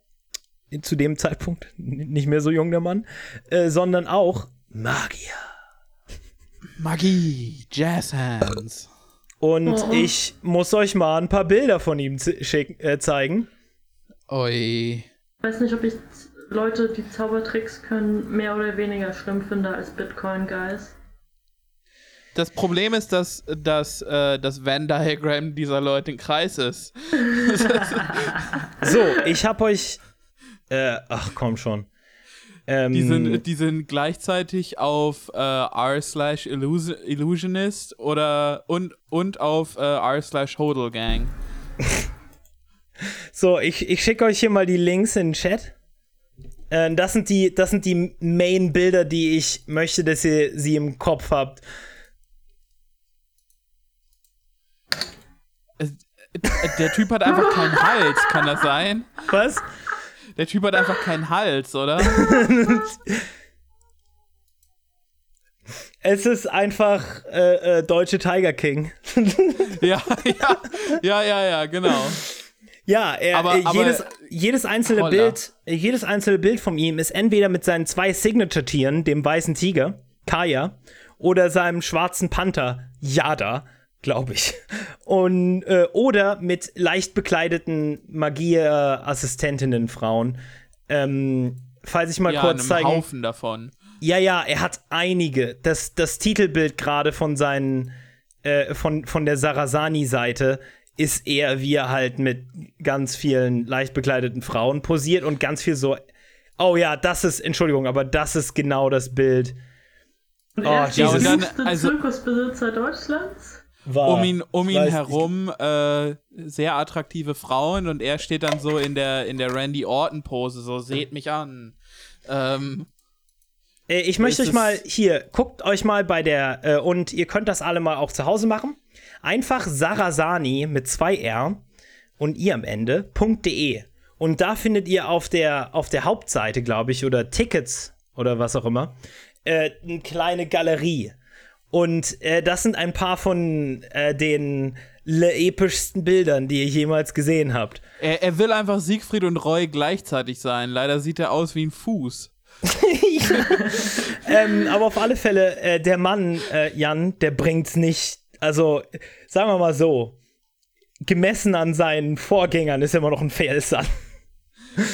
zu dem Zeitpunkt nicht mehr so jung der Mann, äh, sondern auch Magier. Magie. Jazz Hands. Und Oh. ich muss euch mal ein paar Bilder von ihm äh, zeigen. Oi. Ich weiß nicht, ob ich Leute, die Zaubertricks können, mehr oder weniger schlimm finde als Bitcoin-Guys. Das Problem ist, dass, dass äh, das Venn-Diagramm dieser Leute ein Kreis ist. So, ich hab euch. Äh, ach komm schon. Ähm, Die sind, die sind gleichzeitig auf äh, r slash Illus- Illusionist oder und, und auf äh, r slash Hodelgang. So, ich, ich schicke euch hier mal die Links in den Chat. Äh, das, sind die, das sind die Main-Bilder, die ich möchte, dass ihr sie im Kopf habt. Äh, Der Typ hat einfach keinen Hals, kann das sein? Was? Der Typ hat einfach keinen Hals, oder? Es ist einfach äh, äh, deutsche Tiger King. ja, ja, ja, ja, ja, genau. Ja, er, Aber- äh, aber- jedes, jedes einzelne Holla. Bild, äh, jedes einzelne Bild von ihm ist entweder mit seinen zwei Signature-Tieren, dem weißen Tiger, Kaya, oder seinem schwarzen Panther, Yada, glaube ich. Und, äh, oder mit leicht bekleideten Magie-Assistentinnen, Frauen. Ähm, falls ich mal Ja, kurz zeigen. Haufen davon. Ja, ja, er hat einige. Das, das Titelbild gerade von seinen, äh, von, von der Sarasani-Seite ist er, wie er halt mit ganz vielen leicht bekleideten Frauen posiert und ganz viel so. Oh ja, das ist, Entschuldigung, aber das ist genau das Bild. Und Oh, er ist Ja, der und dann, jüngste also- Zirkusbesitzer Deutschlands? War, Um ihn, um ihn herum äh, sehr attraktive Frauen und er steht dann so in der, in der Randy Orton-Pose, so seht mich an. Ähm, Äh, ich möchte euch mal hier, guckt euch mal bei der, äh, und ihr könnt das alle mal auch zu Hause machen. Einfach Sarasani mit zwei R und ihr am Ende, .de. Und da findet ihr auf der, auf der Hauptseite, glaube ich, oder Tickets oder was auch immer, äh, eine kleine Galerie. Und äh, das sind ein paar von äh, den epischsten Bildern, die ihr jemals gesehen habt. er, er will einfach Siegfried und Roy gleichzeitig sein. Leider sieht er aus wie ein Fuß. ähm, aber auf alle Fälle, äh, der Mann, äh, Jan, der bringt's nicht. Also, sagen wir mal so, gemessen an seinen Vorgängern ist er immer noch ein Failson.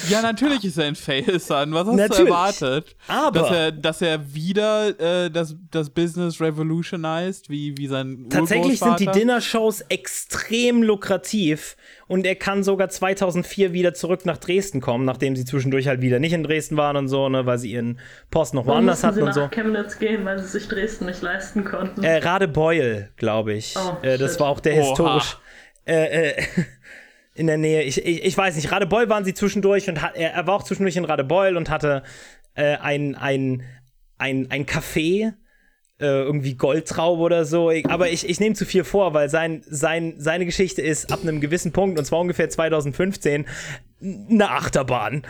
Ja, natürlich ist er ein Fail-Son. Was hast du Natürlich. erwartet? Aber- Dass er, dass er wieder äh, das, das Business revolutionized, wie, wie sein Tatsächlich sind die? Dinner-Shows extrem lukrativ und er kann sogar 2004 wieder zurück nach Dresden kommen, nachdem sie zwischendurch halt wieder nicht in Dresden waren und so, ne, weil sie ihren Post noch woanders hatten sie und nach so. Chemnitz gehen, weil sie sich Dresden nicht leisten konnten? Äh, Radebeul, glaube ich. Oh, äh, das war auch der Oha. historisch. Äh, äh, in der Nähe. Ich, ich, ich weiß nicht, Radebeul waren sie zwischendurch und hat, er, er war auch zwischendurch in Radebeul und hatte äh, ein, ein, ein, ein Café. Äh, irgendwie Goldtraube oder so. Ich, aber ich, ich nehme zu viel vor, weil sein, sein, seine Geschichte ist ab einem gewissen Punkt, und zwar ungefähr 2015, eine Achterbahn.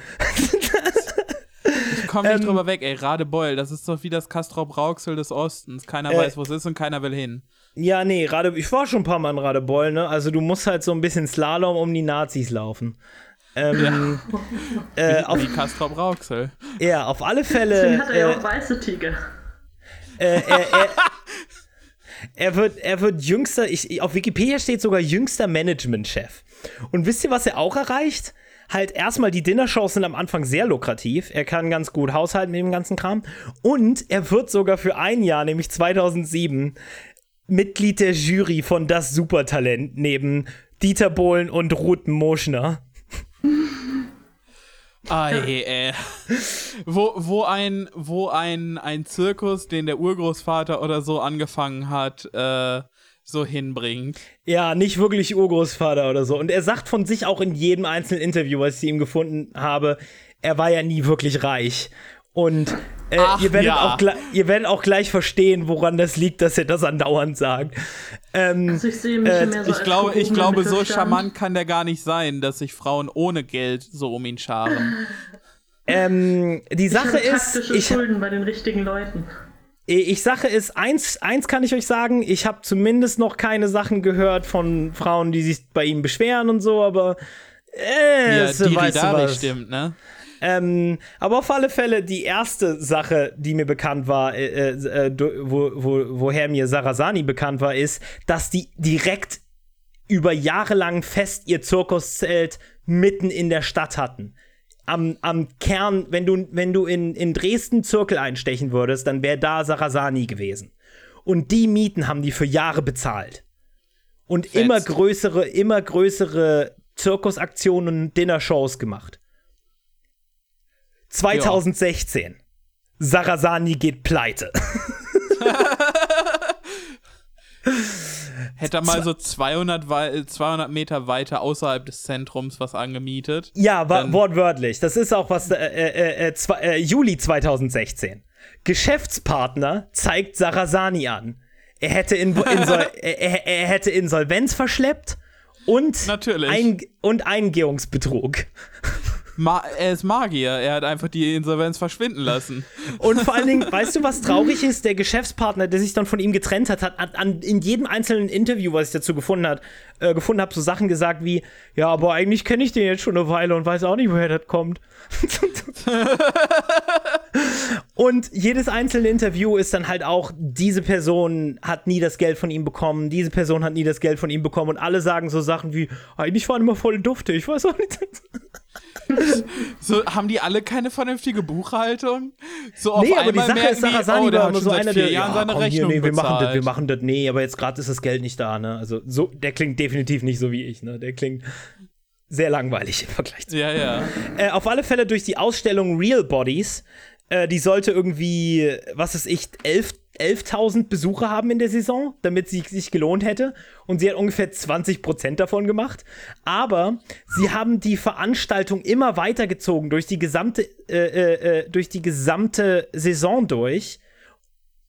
Ich komm nicht Ähm, drüber weg, ey. Radebeul, das ist doch wie das Castrop Rauxel des Ostens. Keiner Äh, weiß, wo es ist und keiner will hin. Ja, nee, Rade, ich war schon ein paar Mal in Radebeul, ne? Also du musst halt so ein bisschen Slalom um die Nazis laufen. Ähm, äh, auf, Wie Castrop Rauxel. ja, auf alle Deswegen Fälle. hat er ja Äh, auch weiße Tiger. äh, er, er, er, wird, er wird jüngster, ich, auf Wikipedia steht sogar jüngster Managementchef. Und wisst ihr, was er auch erreicht? Halt erstmal, die Dinnershows sind am Anfang sehr lukrativ. Er kann ganz gut haushalten mit dem ganzen Kram. Und er wird sogar für ein Jahr, nämlich 2007, Mitglied der Jury von Das Supertalent neben Dieter Bohlen und Ruth Moschner. Ei, ey. wo, wo ein, wo ein, ein Zirkus, den der Urgroßvater oder so angefangen hat, äh, so hinbringt. Ja, nicht wirklich Urgroßvater oder so. Und er sagt von sich auch in jedem einzelnen Interview, was ich ihm gefunden habe, er war ja nie wirklich reich. Und äh, Ach, ihr, werdet ja. auch ihr werdet auch gleich verstehen, woran das liegt, dass er das andauernd sagt. Ähm, Also ich sehe mich Äh, mehr so Ich als glaube, ich glaube, so charmant kann der gar nicht sein, dass sich Frauen ohne Geld so um ihn scharen. ähm, die Ich Sache habe ist, taktische ich, Schulden bei den richtigen Leuten. ich Sache ist, eins, eins kann ich euch sagen, ich habe zumindest noch keine Sachen gehört von Frauen, die sich bei ihm beschweren und so, aber äh, Ja, die du da was. stimmt, ne? Ähm, aber auf alle Fälle die erste Sache, die mir bekannt war, äh, äh, do- wo, wo, woher mir Sarasani bekannt war, ist, dass die direkt über Jahre lang fest ihr Zirkuszelt mitten in der Stadt hatten. Am, am Kern, wenn du, wenn du in, in Dresden Zirkel einstechen würdest, dann wäre da Sarasani gewesen. Und die Mieten haben die für Jahre bezahlt. Und Fetzt. immer größere, immer größere Zirkusaktionen und Dinnershows gemacht. 2016. Sarasani geht pleite. Hätte er mal so 200, wei- 200 Meter weiter außerhalb des Zentrums was angemietet. Ja, wortwörtlich. Das ist auch was, äh, äh, äh, äh, Juli 2016. Geschäftspartner zeigt Sarasani an. Er hätte, in, er, er, er hätte Insolvenz verschleppt und, Natürlich. Ein und Eingehungsbetrug. Ma er ist Magier, er hat einfach die Insolvenz verschwinden lassen. Und vor allen Dingen, weißt du, was traurig ist? Der Geschäftspartner, der sich dann von ihm getrennt hat, hat an, in jedem einzelnen Interview, was ich dazu gefunden hat, äh, gefunden habe, so Sachen gesagt wie, ja, aber eigentlich kenne ich den jetzt schon eine Weile und weiß auch nicht, woher das kommt. und jedes einzelne Interview ist dann halt auch, diese Person hat nie das Geld von ihm bekommen, diese Person hat nie das Geld von ihm bekommen und alle sagen so Sachen wie, eigentlich waren immer voll Dufte, ich weiß auch nicht. So, haben die alle keine vernünftige Buchhaltung? So auf Nee, aber die einmal Sache merken ist, Sarasani die, oh, war immer so einer, der, ja, seine komm, Rechnung hier, nee, wir machen, das, wir machen das, nee, aber jetzt gerade ist das Geld nicht da, ne? Also, so, der klingt definitiv nicht so wie ich, ne? Der klingt sehr langweilig im Vergleich zu. Ja, ja. Äh, auf alle Fälle durch die Ausstellung Real Bodies, äh, die sollte irgendwie, was ist ich, 11 11.000 Besucher haben in der Saison, damit sie sich gelohnt hätte. Und sie hat ungefähr 20% davon gemacht. Aber sie haben die Veranstaltung immer weitergezogen durch die gesamte, äh, äh, äh, durch die gesamte Saison durch.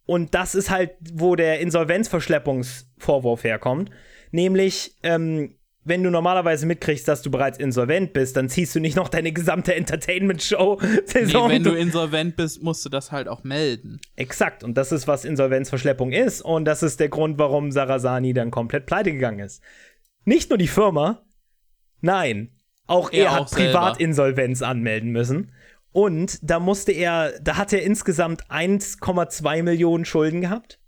Und das ist halt, wo der Insolvenzverschleppungsvorwurf herkommt. Nämlich, ähm, wenn du normalerweise mitkriegst, dass du bereits insolvent bist, dann ziehst du nicht noch deine gesamte Nee, Entertainment-Show-Saison. wenn du insolvent bist, musst du das halt auch melden. Exakt. Und das ist, was Insolvenzverschleppung ist. Und das ist der Grund, warum Sarasani dann komplett pleite gegangen ist. Nicht nur die Firma, nein, auch er, Er hat auch. Privatinsolvenz anmelden müssen. Und da musste er, da hat er insgesamt 1,2 Millionen Schulden gehabt.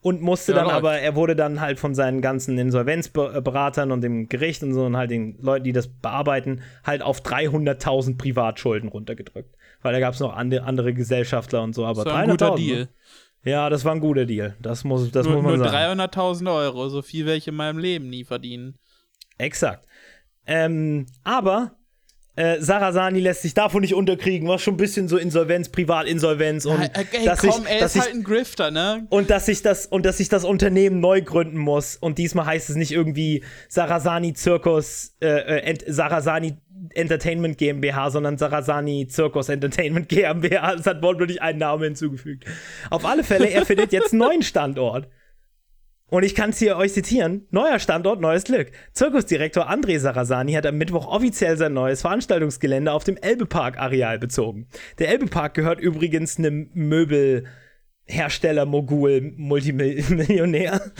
Und musste Ja, dann aber, er wurde dann halt von seinen ganzen Insolvenzberatern und dem Gericht und so und halt den Leuten, die das bearbeiten, halt auf 300.000 Privatschulden runtergedrückt. Weil da gab es noch andere, andere Gesellschaftler und so, aber Das war ein guter 300.000. Deal. Ja, das war ein guter Deal. Das muss, das Nur, muss man nur sagen. 300.000 Euro, so viel werde ich in meinem Leben nie verdienen. Exakt. Ähm, aber äh, Sarasani lässt sich davon nicht unterkriegen, was schon ein bisschen so Insolvenz, Privatinsolvenz und Ey, ey, dass komm, ich, er dass ist ich, halt ein Grifter, ne? und dass ich das und dass ich das Unternehmen neu gründen muss und diesmal heißt es nicht irgendwie Sarasani Zirkus äh, äh, Ent Sarasani Entertainment GmbH, sondern Sarasani Zirkus Entertainment GmbH. Es hat wortwörtlich einen Namen hinzugefügt. Auf alle Fälle, er findet jetzt einen neuen Standort. Und ich kann es hier euch zitieren. Neuer Standort, neues Glück. Zirkusdirektor André Sarasani hat am Mittwoch offiziell sein neues Veranstaltungsgelände auf dem Elbepark-Areal bezogen. Der Elbepark gehört übrigens einem Möbelhersteller, Mogul, Multimillionär.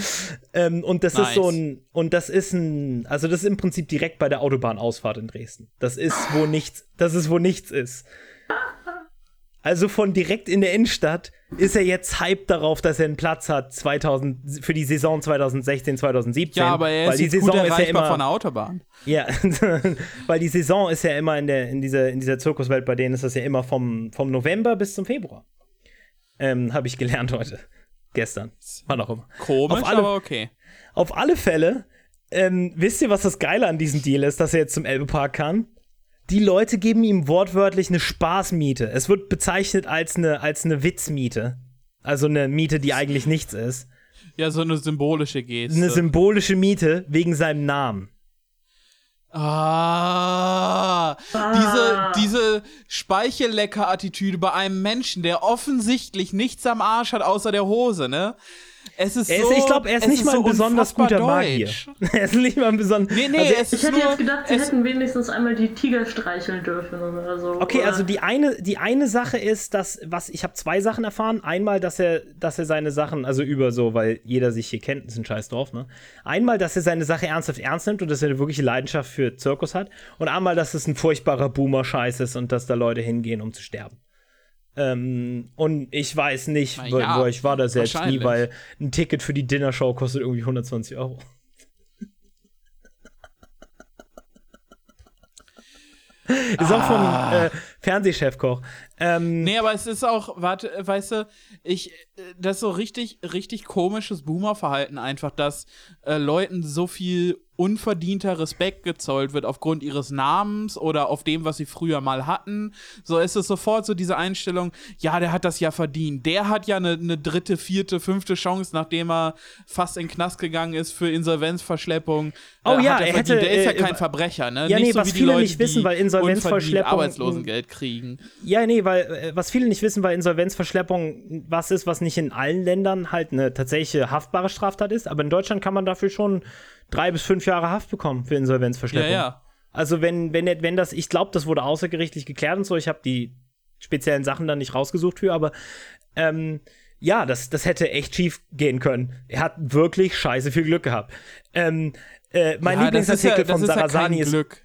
ähm, und das Nice. ist so ein, und das ist ein, also das ist im Prinzip direkt bei der Autobahnausfahrt in Dresden. Das ist, wo nichts, das ist, wo nichts ist. Also von direkt in der Innenstadt ist er jetzt hyped darauf, dass er einen Platz hat 2000, für die Saison 2016, 2017. Ja, aber er weil ist die jetzt Saison ist ja immer, von der Autobahn. ja, weil die Saison ist ja immer in, der, in, dieser, in dieser Zirkuswelt, bei denen ist das ja immer vom, vom November bis zum Februar. Ähm, Habe ich gelernt heute. Gestern. Wann auch immer. Komisch, Auf alle- aber okay. Auf alle Fälle, ähm, wisst ihr, was das Geile an diesem Deal ist, dass er jetzt zum Elbepark kann? Die Leute geben ihm wortwörtlich eine Spaßmiete. Es wird bezeichnet als eine, als eine Witzmiete. Also eine Miete, die eigentlich nichts ist. Ja, so eine symbolische Geste. Eine symbolische Miete wegen seinem Namen. Ah, Ah. diese, diese Speichellecker-Attitüde bei einem Menschen, der offensichtlich nichts am Arsch hat außer der Hose, ne? Es ist Er so, ist, ich glaube, er ist nicht mal so ein besonders unfassbar guter Magier. deutsch. er ist nicht mal ein besonders. Nee, nee, also, es Ich ist hätte nur, jetzt gedacht, sie hätten wenigstens einmal die Tiger streicheln dürfen oder so. Okay, oder also die eine, die eine Sache ist, dass, was, ich habe zwei Sachen erfahren. Einmal, dass er, dass er seine Sachen, also über so, weil jeder sich hier kennt, ist ein Scheiß drauf, ne? Einmal, dass er seine Sache ernsthaft ernst nimmt und dass er eine wirkliche Leidenschaft für Zirkus hat. Und einmal, dass es ein furchtbarer Boomer-Scheiß ist und dass da Leute hingehen, um zu sterben. Ähm, und ich weiß nicht, wo, ja, wo ich war da selbst nie, weil ein Ticket für die Dinnershow kostet irgendwie 120 Euro. Ist auch von Ah. äh, Fernsehchefkoch. Ähm, Nee, aber es ist auch, warte, weißt du, ich, äh, das ist so richtig, richtig komisches Boomer-Verhalten einfach, dass äh, Leuten so viel unverdienter Respekt gezollt wird aufgrund ihres Namens oder auf dem, was sie früher mal hatten. So ist es sofort so diese Einstellung, ja, der hat das ja verdient. Der hat ja eine, eine dritte, vierte, fünfte Chance, nachdem er fast in den Knast gegangen ist für Insolvenzverschleppung. Oh äh, ja, er er hätte, der ist ja äh, kein Verbrecher, ne? ja, nicht nee, so was viele Leute, nicht wissen, weil Insolvenzverschleppung- Arbeitslosengeld kriegen. Ja, nee, weil äh, was viele nicht wissen, weil Insolvenzverschleppung was ist, was nicht in allen Ländern halt eine tatsächliche haftbare Straftat ist, aber in Deutschland kann man dafür schon drei bis fünf Jahre Haft bekommen für Ja, Insolvenzverschleppung. ja. Also wenn, wenn, wenn das, ich glaube, das wurde außergerichtlich geklärt und so, ich habe die speziellen Sachen dann nicht rausgesucht für, aber ähm, ja, das, das hätte echt schief gehen können. Er hat wirklich scheiße viel Glück gehabt. Ähm, äh, mein ja, ja, Lieblingsartikel das von ist ja Sarasani ist Glück.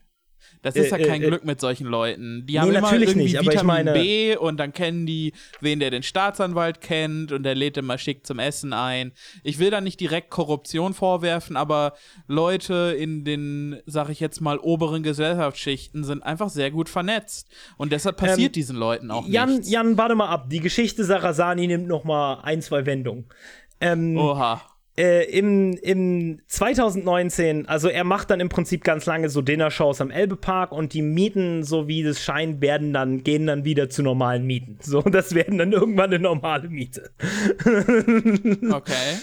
Das ist ja Äh, kein äh, Glück mit solchen Leuten. Die Nee, haben immer natürlich irgendwie nicht, aber ich Vitamin meine- B und dann kennen die, wen der den Staatsanwalt kennt und der lädt immer schick zum Essen ein. Ich will da nicht direkt Korruption vorwerfen, aber Leute in den, sag ich jetzt mal, oberen Gesellschaftsschichten sind einfach sehr gut vernetzt. Und deshalb passiert Ähm, diesen Leuten auch Jan, nichts. Jan, warte mal ab. Die Geschichte Sarasani nimmt noch mal ein, zwei Wendungen. Ähm, Oha. Äh, im, Im 2019, also er macht dann im Prinzip ganz lange so Dinnershows am Elbepark und die Mieten, so wie es scheint, werden dann, gehen dann wieder zu normalen Mieten. So, das werden dann irgendwann eine normale Miete. Okay.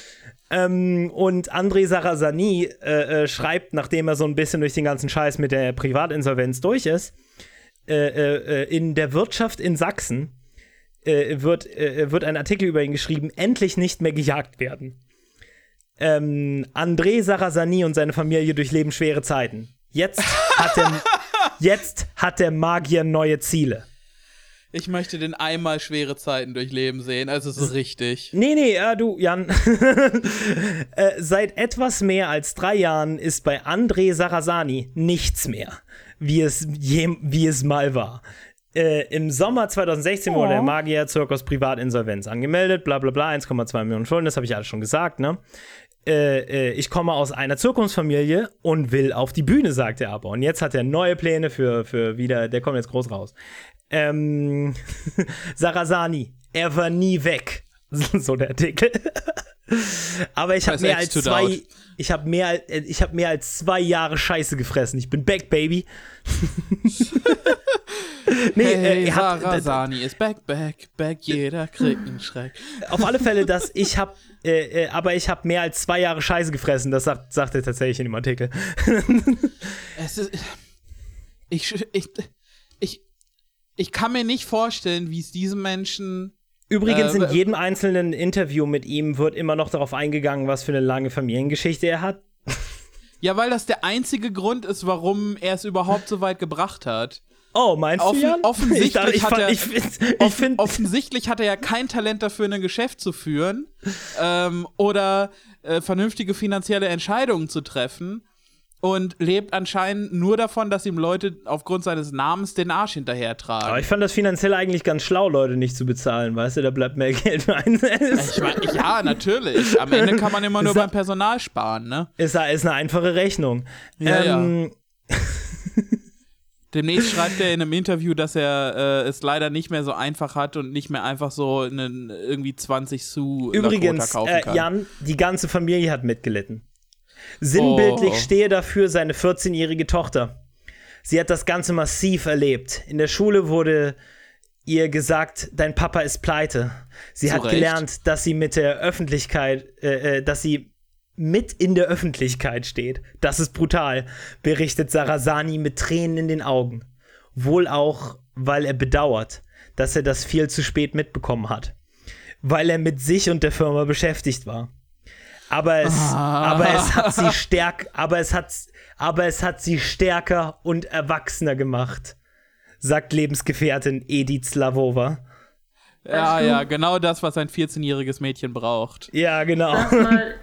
Ähm, und André Sarasani äh, äh, schreibt, nachdem er so ein bisschen durch den ganzen Scheiß mit der Privatinsolvenz durch ist, äh, äh, äh, in der Wirtschaft in Sachsen äh, wird, wird ein Artikel über ihn geschrieben, endlich nicht mehr gejagt werden. Ähm, André Sarasani und seine Familie durchleben schwere Zeiten. Jetzt hat der, jetzt hat der Magier neue Ziele. Ich möchte den einmal schwere Zeiten durchleben sehen, also so richtig. Nee, nee, äh, du, Jan. äh, seit etwas mehr als drei Jahren ist bei André Sarasani nichts mehr, wie es, je, wie es mal war. Äh, Im Sommer 2016 wurde der Magier Zirkus Privatinsolvenz angemeldet, bla bla bla, 1,2 Millionen Schulden, das habe ich alles schon gesagt, ne? Äh, äh, ich komme aus einer Zirkusfamilie und will auf die Bühne, sagt er aber. Und jetzt hat er neue Pläne für, für wieder, der kommt jetzt groß raus. Ähm, Sarasani, er war nie weg. so der Artikel. Aber ich habe mehr als zwei, doubt. ich habe mehr, äh, ich habe mehr als zwei Jahre Scheiße gefressen. Ich bin back, baby. nee, äh, Hey, er hat, Sarasani ist back, back, back, jeder kriegt einen Schreck. auf alle Fälle, dass ich habe, äh, äh, aber ich habe mehr als zwei Jahre Scheiße gefressen. Das sagt, sagt er tatsächlich in dem Artikel. Es ist. Ich, ich, ich, ich kann mir nicht vorstellen, wie es diesem Menschen. Übrigens, Äh, in jedem einzelnen Interview mit ihm wird immer noch darauf eingegangen, was für eine lange Familiengeschichte er hat. Ja, weil das der einzige Grund ist, warum er es überhaupt so weit gebracht hat. Oh, meinst Offen- du, Jan? offensichtlich ich, dachte, ich, hat er- ich, find- finde, offensichtlich hat er ja kein Talent dafür, ein Geschäft zu führen ähm, oder äh, vernünftige finanzielle Entscheidungen zu treffen und lebt anscheinend nur davon, dass ihm Leute aufgrund seines Namens den Arsch hinterher tragen. aber ich fand das finanziell eigentlich ganz schlau, Leute nicht zu bezahlen, weißt du, da bleibt mehr Geld für einen selbst. Ja, natürlich. Am Ende kann man immer nur Sa- beim Personal sparen, ne? Ist, ist eine einfache Rechnung. Ja, ähm, Demnächst schreibt er in einem Interview, dass er äh, es leider nicht mehr so einfach hat und nicht mehr einfach so einen irgendwie 20 Sou Übrigens, kaufen äh, kann. Jan, die ganze Familie hat mitgelitten. Sinnbildlich Oh. stehe dafür seine 14-jährige Tochter. Sie hat das Ganze massiv erlebt. In der Schule wurde ihr gesagt, dein Papa ist pleite. Sie Zu hat gelernt, dass sie mit der Öffentlichkeit, äh, äh, dass sie mit in der Öffentlichkeit steht. Das ist brutal, berichtet Sarasani mit Tränen in den Augen. Wohl auch, weil er bedauert, dass er das viel zu spät mitbekommen hat. Weil er mit sich und der Firma beschäftigt war. Aber es, aber es hat sie stärk, aber es hat, aber es hat sie stärker und erwachsener gemacht, sagt Lebensgefährtin Edith Slavova. Ja, du- ja, genau das, was ein 14-jähriges Mädchen braucht. Ja, genau. saß mal,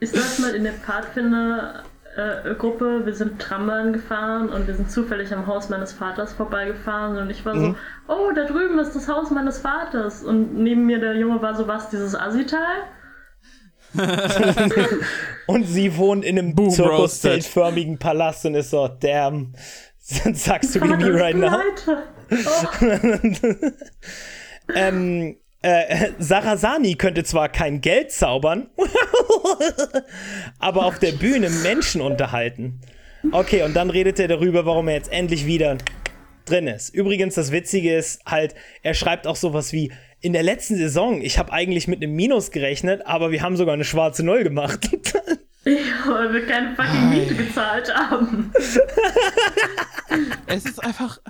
ich saß mal in der Pfadfinder-Gruppe, wir sind Trambahn gefahren und wir sind zufällig am Haus meines Vaters vorbeigefahren und ich war so, oh, da drüben ist das Haus meines Vaters und neben mir der Junge war so, was, dieses Assi-Teil? Und sie wohnt in einem Zirkuszeltförmigen Palast und ist so, damn, sagst du wie me right now? Leute. Oh, Ähm, äh, Sarasani könnte zwar kein Geld zaubern, aber auf der Bühne Menschen unterhalten. Okay, und dann redet er darüber, warum er jetzt endlich wieder drin ist. Übrigens, das Witzige ist halt, er schreibt auch sowas wie, in der letzten Saison, ich habe eigentlich mit einem Minus gerechnet, aber wir haben sogar eine schwarze Null gemacht. ja, weil wir keine fucking Miete gezahlt haben. Es ist einfach.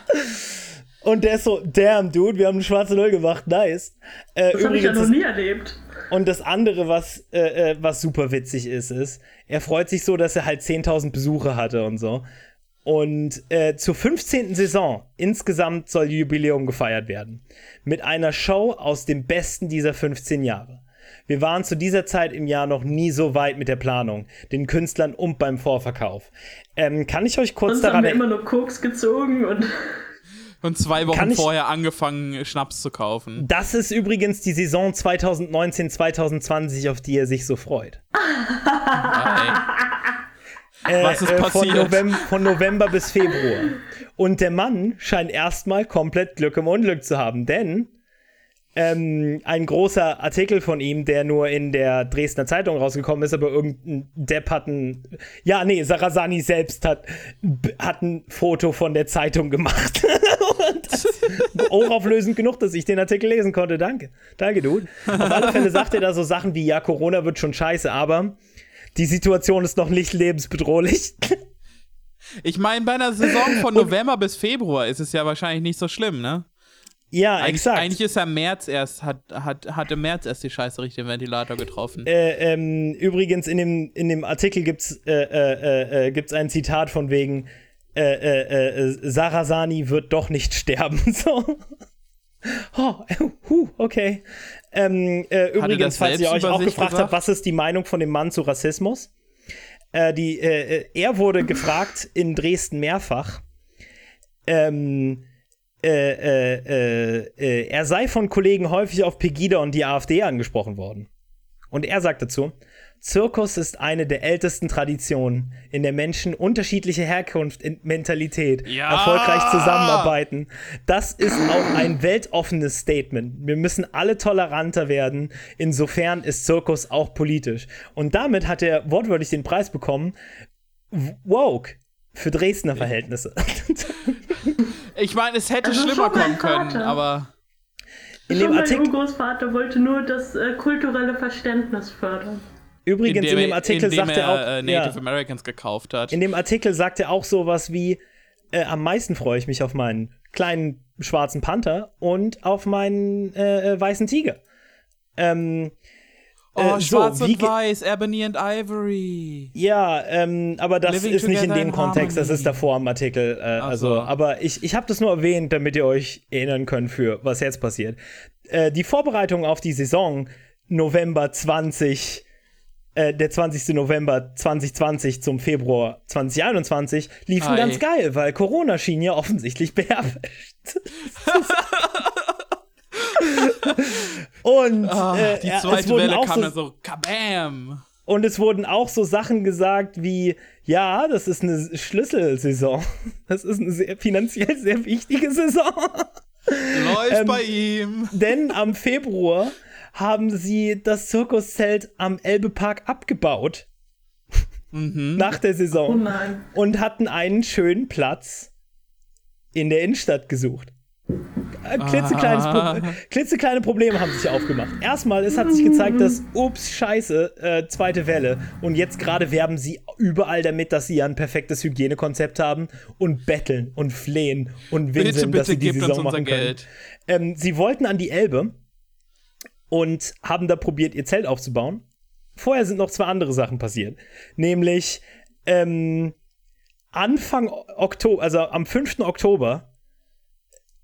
Und der ist so, damn, dude, wir haben eine schwarze Null gemacht, nice. Äh, Das habe ich ja noch nie erlebt. Und das andere, was, äh, äh, was super witzig ist, ist, er freut sich so, dass er halt 10.000 Besucher hatte und so. Und äh, zur 15. Saison insgesamt soll Jubiläum gefeiert werden. Mit einer Show aus dem Besten dieser 15 Jahre. Wir waren zu dieser Zeit im Jahr noch nie so weit mit der Planung, den Künstlern und beim Vorverkauf. Ähm, kann ich euch kurz Sonst daran haben wir erinnern? immer nur Koks gezogen und Und zwei Wochen vorher angefangen, Schnaps zu kaufen. Das ist übrigens die Saison 2019-2020, auf die er sich so freut. Äh, Was ist äh, von, passiert? November, von November bis Februar. Und der Mann scheint erstmal komplett Glück im Unglück zu haben, denn ähm, ein großer Artikel von ihm, der nur in der Dresdner Zeitung rausgekommen ist, aber irgendein Depp hat ein. Ja, nee, Sarasani selbst hat, hat ein Foto von der Zeitung gemacht. Und das hochauflösend genug, dass ich den Artikel lesen konnte. Danke. Danke, Dude. Auf alle Fälle sagt er da so Sachen wie: Ja, Corona wird schon scheiße, aber die Situation ist noch nicht lebensbedrohlich. Ich meine, bei einer Saison von November bis Februar ist es ja wahrscheinlich nicht so schlimm, ne? Ja, Eigentlich, exakt. eigentlich ist er im März erst, hat, hat, hat im März erst die Scheiße richtig den Ventilator getroffen. Äh, ähm, übrigens, in dem, in dem Artikel gibt es äh, äh, äh, gibt's ein Zitat von wegen, äh, äh, äh, Sarasani wird doch nicht sterben. So. Oh, huh, okay. Ähm, äh, übrigens, falls ihr euch auch gefragt habt, was ist die Meinung von dem Mann zu Rassismus? Äh, die, äh, äh, er wurde gefragt in Dresden mehrfach, ähm, äh, äh, äh, äh, er sei von Kollegen häufig auf Pegida und die AfD angesprochen worden. Und er sagt dazu, Zirkus ist eine der ältesten Traditionen, in der Menschen unterschiedliche Herkunft und Mentalität Ja! erfolgreich zusammenarbeiten. Das ist auch ein weltoffenes Statement. Wir müssen alle toleranter werden. Insofern ist Zirkus auch politisch. Und damit hat er wortwörtlich den Preis bekommen, woke für Dresdner Verhältnisse. Ich meine, es hätte Also schlimmer mein kommen können, aber In dem mein Artikel, Urgroßvater wollte nur das äh, kulturelle Verständnis fördern. übrigens in dem Artikel indem sagt er auch, äh, ja. Native Americans gekauft hat. In dem Artikel sagt er auch sowas wie: äh, Am meisten freue ich mich auf meinen kleinen schwarzen Panther und auf meinen äh, äh, weißen Tiger. Ähm, oh, äh, schwarz so, und weiß, Ebony and Ivory. ja, ähm, aber das Living ist nicht in dem in Kontext, das harmony. ist davor im Artikel. Äh, also, so. aber ich, ich habe das nur erwähnt, damit ihr euch erinnern könnt für was jetzt passiert. Äh, die Vorbereitung auf die Saison November 20, äh, der 20. November 2020 zum Februar 2021 liefen Ei. ganz geil, weil Corona schien ja offensichtlich beherrscht. Und Ah, äh, die zweite wurden Welle auch kam so, dann so, kabam. und es wurden auch so Sachen gesagt wie, ja, das ist eine Schlüsselsaison. Das ist eine sehr, finanziell sehr wichtige Saison. Läuft Ähm, bei ihm. Denn am Februar haben sie das Zirkuszelt am Elbepark abgebaut. Mhm. Nach der Oh Saison. nein. Und hatten einen schönen Platz in der Innenstadt gesucht. Äh, Klitzekleines Ah. Pro klitzekleine Probleme haben sich aufgemacht. Erstmal, es hat sich gezeigt, dass, ups, scheiße, äh, zweite Welle. Und jetzt gerade werben sie überall damit, dass sie ja ein perfektes Hygienekonzept haben und betteln und flehen und Bitte, winseln, dass bitte sie die Saison machen können. Ähm, sie wollten an die Elbe und haben da probiert, ihr Zelt aufzubauen. Vorher sind noch zwei andere Sachen passiert. Nämlich ähm, Anfang Oktober, also am 5. Oktober,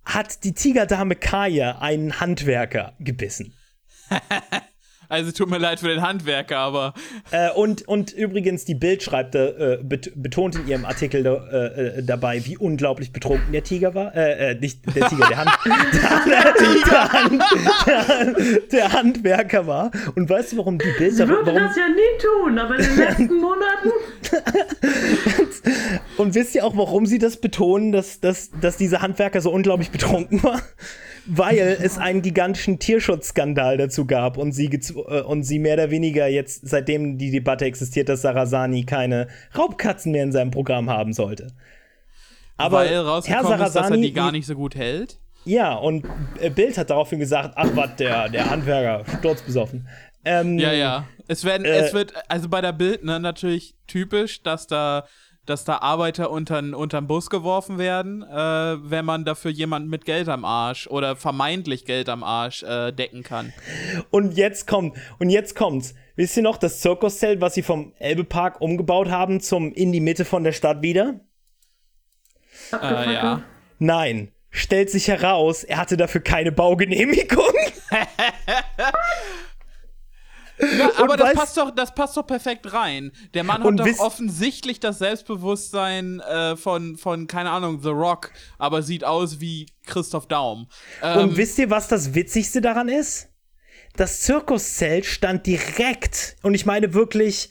hat die Tigerdame Kaya einen Handwerker gebissen. Also tut mir leid für den Handwerker, aber Äh, und, und übrigens, die Bild schreibt, äh, bet betont in ihrem Artikel da, äh, äh, dabei, wie unglaublich betrunken der Tiger war. Äh, äh, nicht der Tiger, der, Hand, der, der, Hand, der, der Handwerker war. Und weißt du, warum die Bild Ich darüber, würde warum, das ja nie tun, aber in den letzten Monaten. Und wisst ihr auch, warum sie das betonen, dass, dass, dass dieser Handwerker so unglaublich betrunken war? Weil es einen gigantischen Tierschutzskandal dazu gab und sie, äh, und sie mehr oder weniger jetzt, seitdem die Debatte existiert, dass Sarasani keine Raubkatzen mehr in seinem Programm haben sollte. Aber weil Herr rausgekommen ist, dass er Sarasani, die gar nicht so gut hält. ja, und äh, Bild hat daraufhin gesagt, ach was, der, der Handwerker, sturzbesoffen. Ähm, Ja, ja. Es werden, Äh, es wird, also bei der Bild, ne, natürlich typisch, dass da, dass da Arbeiter untern, untern Bus geworfen werden, äh, wenn man dafür jemanden mit Geld am Arsch oder vermeintlich Geld am Arsch äh, decken kann. Und jetzt kommt, und jetzt kommt's. Wisst ihr noch das Zirkuszelt, was sie vom Elbepark umgebaut haben, zum in die Mitte von der Stadt wieder? Äh, ja. Nein. Stellt sich heraus, er hatte dafür keine Baugenehmigung. Ja, aber das passt, doch, das passt doch perfekt rein. Der Mann hat doch wisst- offensichtlich das Selbstbewusstsein äh, von, von, keine Ahnung, The Rock, aber sieht aus wie Christoph Daum. Ähm, Und wisst ihr, was das Witzigste daran ist? Das Zirkuszelt stand direkt, und ich meine wirklich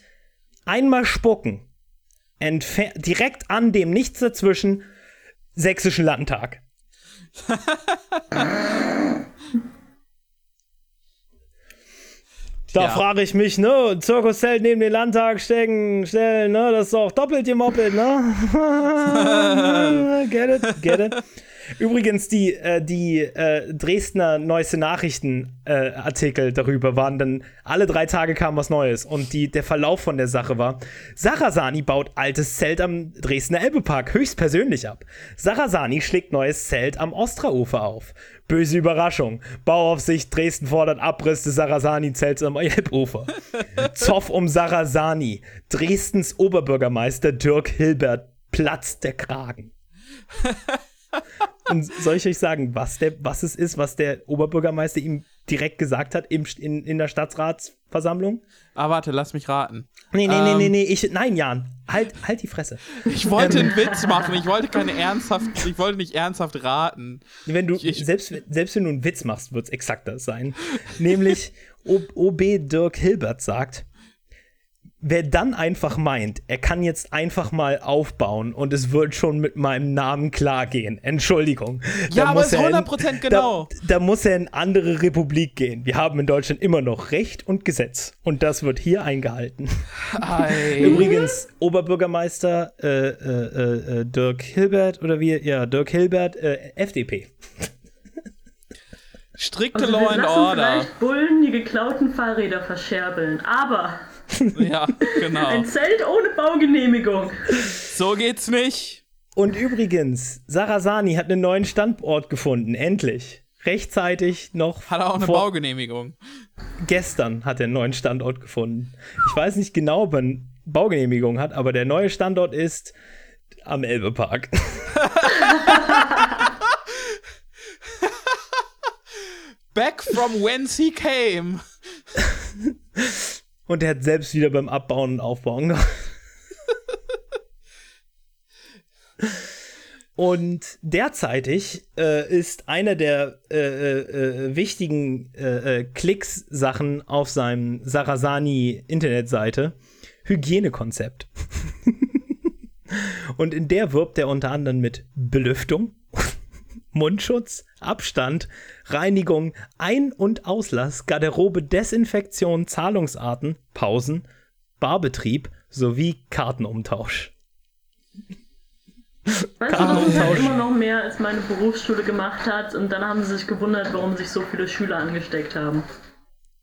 einmal spucken, direkt an dem, nichts dazwischen, sächsischen Landtag. Da Ja. frage ich mich, ne, Zirkuszelt neben den Landtag stecken, stellen, ne, das ist doch doppelt gemoppelt, ne? get it, get it. Übrigens, die, äh, die äh, Dresdner Neueste Nachrichten äh, darüber waren dann, alle drei Tage kam was Neues. Und die, der Verlauf von der Sache war, Sarasani baut altes Zelt am Dresdner Elbepark höchstpersönlich ab. Sarasani schlägt neues Zelt am Ostraufer auf. Böse Überraschung. Bauaufsicht Dresden fordert Abriss des Sarasani-Zelts am Elbufer. Zoff um Sarasani. Dresdens Oberbürgermeister Dirk Hilbert platzt der Kragen. Und soll ich euch sagen, was, der, was es ist, was der Oberbürgermeister ihm direkt gesagt hat im, in, in der Stadtratsversammlung? ah, warte, lass mich raten. Nee, nee, nee, Ähm. nee, nee, ich, nein, Jan, halt, halt die Fresse. Ich wollte einen Witz machen, ich wollte keine ernsthaft, ich wollte nicht ernsthaft raten. Wenn du, Ich- selbst, selbst wenn du einen Witz machst, wird es exakt das sein. Nämlich, OB Dirk Hilbert sagt, wer dann einfach meint, er kann jetzt einfach mal aufbauen und es wird schon mit meinem Namen klar gehen. Entschuldigung. Ja, Da aber muss ist er in- 100% genau. Da, da muss er in andere Republik gehen. Wir haben in Deutschland immer noch Recht und Gesetz. Und das wird hier eingehalten. Ei. Übrigens, Oberbürgermeister äh, äh, äh, Dirk Hilbert oder wie? Ja, Dirk Hilbert, äh, FDP. Strikte Also Law wir and lassen Order. vielleicht Bullen die geklauten Fahrräder verscherbeln, aber Ja, genau. ein Zelt ohne Baugenehmigung. So geht's nicht. Und übrigens, Sarasani hat einen neuen Standort gefunden, endlich. Rechtzeitig noch Hat er auch eine vor Baugenehmigung. gestern hat er einen neuen Standort gefunden. Ich weiß nicht genau, ob er eine Baugenehmigung hat, aber der neue Standort ist am Elbepark. Back from whence he came. Und er hat selbst wieder beim Abbauen und Aufbauen. Und derzeitig äh, ist einer der äh, äh, äh, wichtigen äh, äh, Klicks-Sachen auf seinem Sarasani-Internetseite Hygienekonzept. Und in der wirbt er unter anderem mit Belüftung, Mundschutz, Abstand, Reinigung, Ein- und Auslass, Garderobe, Desinfektion, Zahlungsarten, Pausen, Barbetrieb sowie Kartenumtausch. Weißt du, ist halt immer noch mehr, als meine Berufsschule gemacht hat und dann haben sie sich gewundert, warum sich so viele Schüler angesteckt haben.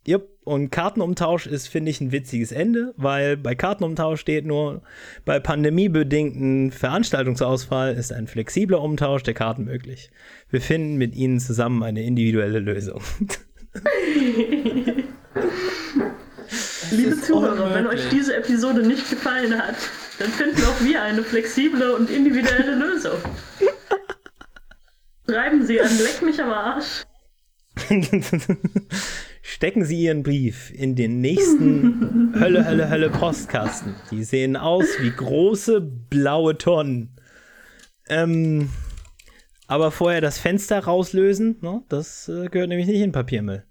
Yep. Und Kartenumtausch ist, finde ich, ein witziges Ende, weil bei Kartenumtausch steht nur, bei pandemiebedingten Veranstaltungsausfall ist ein flexibler Umtausch der Karten möglich. Wir finden mit Ihnen zusammen eine individuelle Lösung. Liebe Zuhörer, wenn euch diese Episode nicht gefallen hat, dann finden auch wir eine flexible und individuelle Lösung. Schreiben Sie an Leck mich am Arsch. Stecken Sie Ihren Brief in den nächsten Hölle, Hölle, Hölle Postkasten. Die sehen aus wie große blaue Tonnen. Ähm, aber vorher das Fenster rauslösen, ne? das äh, gehört nämlich nicht in Papiermüll.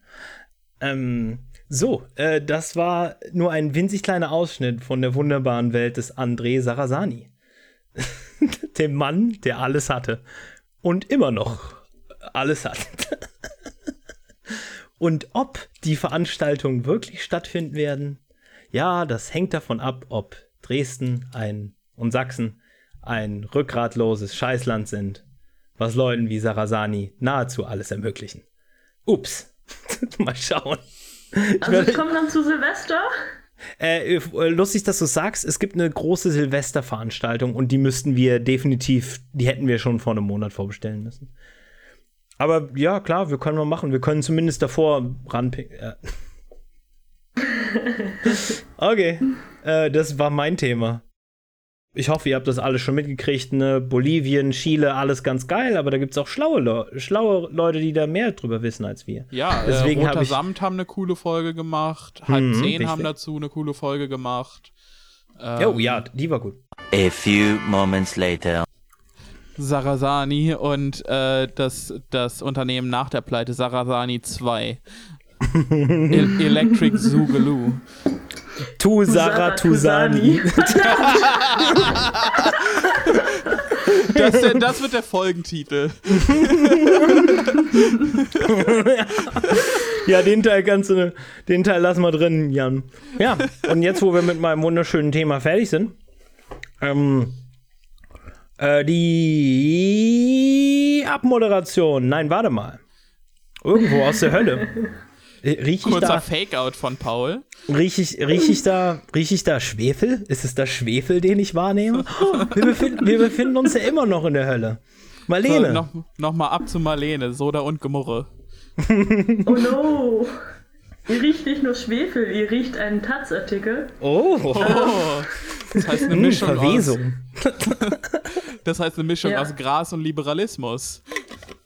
Ähm, so, äh, das war nur ein winzig kleiner Ausschnitt von der wunderbaren Welt des André Sarasani. Dem Mann, der alles hatte. Und immer noch alles hat. Und ob die Veranstaltungen wirklich stattfinden werden, ja, das hängt davon ab, ob Dresden ein und Sachsen ein rückgratloses Scheißland sind, was Leuten wie Sarasani nahezu alles ermöglichen. Ups. Mal schauen. Also ich komme dann zu Silvester. Äh, äh, lustig, dass du sagst, es gibt eine große Silvesterveranstaltung und die müssten wir definitiv, die hätten wir schon vor einem Monat vorbestellen müssen. Aber ja, klar, wir können mal machen. Wir können zumindest davor ranpicken. Äh. okay, äh, das war mein Thema ich hoffe, ihr habt das alles schon mitgekriegt, ne? Bolivien, Chile, alles ganz geil, aber da gibt es auch schlaue, Le schlaue Leute, die da mehr drüber wissen als wir. Ja, Deswegen äh, Roter hab ich Samt haben eine coole Folge gemacht, Halb mhm, 10 haben dazu eine coole Folge gemacht. Ähm, oh ja, die war gut. A few moments later. Sarasani und äh, das, das Unternehmen nach der Pleite, Sarasani 2. El Electric Zoogaloo. Tu Sarah Tusani. Das, das, wird der Folgentitel. ja, den Teil kannst du, den Teil lassen wir drin, Jan. Ja, und jetzt, wo wir mit meinem wunderschönen Thema fertig sind, ähm, äh, die Abmoderation. Nein, warte mal. Irgendwo aus der Hölle äh, riech Kurzer da, Fake-out von Paul. Rieche ich, riech ich, da, riech ich da Schwefel? Ist es da Schwefel, den ich wahrnehme? wir, befinden, wir befinden uns ja immer noch in der Hölle. Marlene. So, noch, noch mal ab zu Marlene, Soda und Gemurre. oh no. Ihr riecht nicht nur Schwefel, ihr riecht einen Taz-Artikel. Oh. oh. Das heißt eine hm, Mischung Verwesung. aus. das heißt eine Mischung ja. aus Gras und Liberalismus.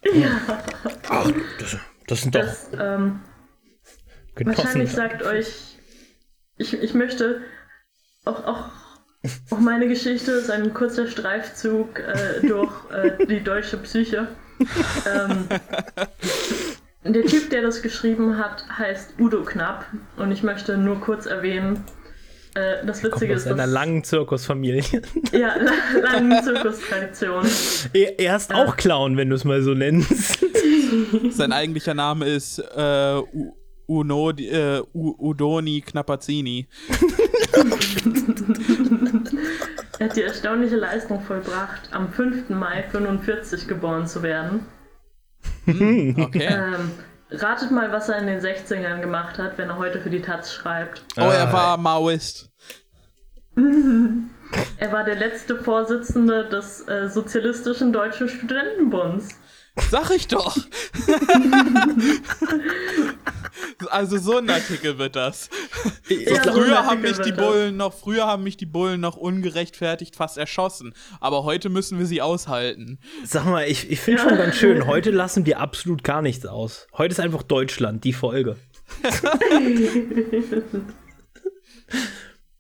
Ja. Ach, das, das sind doch. Das, ähm, Wahrscheinlich sagt euch, ich, ich möchte auch, auch, auch meine Geschichte ist ein kurzer Streifzug äh, durch äh, die deutsche Psyche. Ähm, der Typ, der das geschrieben hat, heißt Udo Knapp und ich möchte nur kurz erwähnen, äh, das Witzige ist. aus einer langen Zirkusfamilie. Ja, langen Zirkustradition. Er ist auch Clown, wenn du es mal so nennst. Sein eigentlicher Name ist äh, Uno, äh, Udoni Knappazini. er hat die erstaunliche Leistung vollbracht, am 5. Mai 45 geboren zu werden. Hm, okay. Ähm, ratet mal, was er in den 60ern gemacht hat, wenn er heute für die Taz schreibt. Oh, er war Maoist. er war der letzte Vorsitzende des äh, Sozialistischen Deutschen Studentenbunds. Sag ich doch. also so ein Artikel wird das. Ja, so früher haben mich die Bullen noch, früher haben mich die Bullen noch ungerechtfertigt fast erschossen. Aber heute müssen wir sie aushalten. Sag mal, ich, ich finde ja. schon ganz schön, heute lassen wir absolut gar nichts aus. Heute ist einfach Deutschland, die Folge.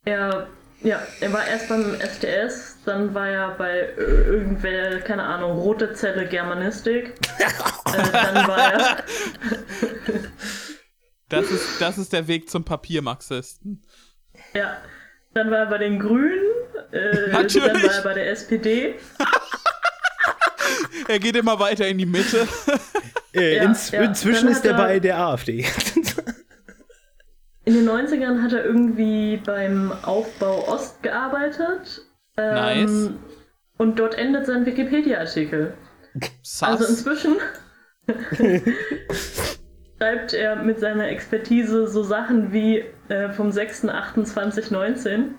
ja, ja, er war erst beim SDS, dann war er bei irgendwer, keine Ahnung, Rote Zelle Germanistik. äh, dann war er. Das, ist, das ist der Weg zum Papiermarxisten. Ja, dann war er bei den Grünen, äh, dann war er bei der SPD. er geht immer weiter in die Mitte. Äh, ja, ins, ja. Inzwischen ist er bei der AfD. In den 90ern hat er irgendwie beim Aufbau Ost gearbeitet. Ähm, nice. Und dort endet sein Wikipedia-Artikel. Sass. Also inzwischen schreibt er mit seiner Expertise so Sachen wie äh, vom 6.28.19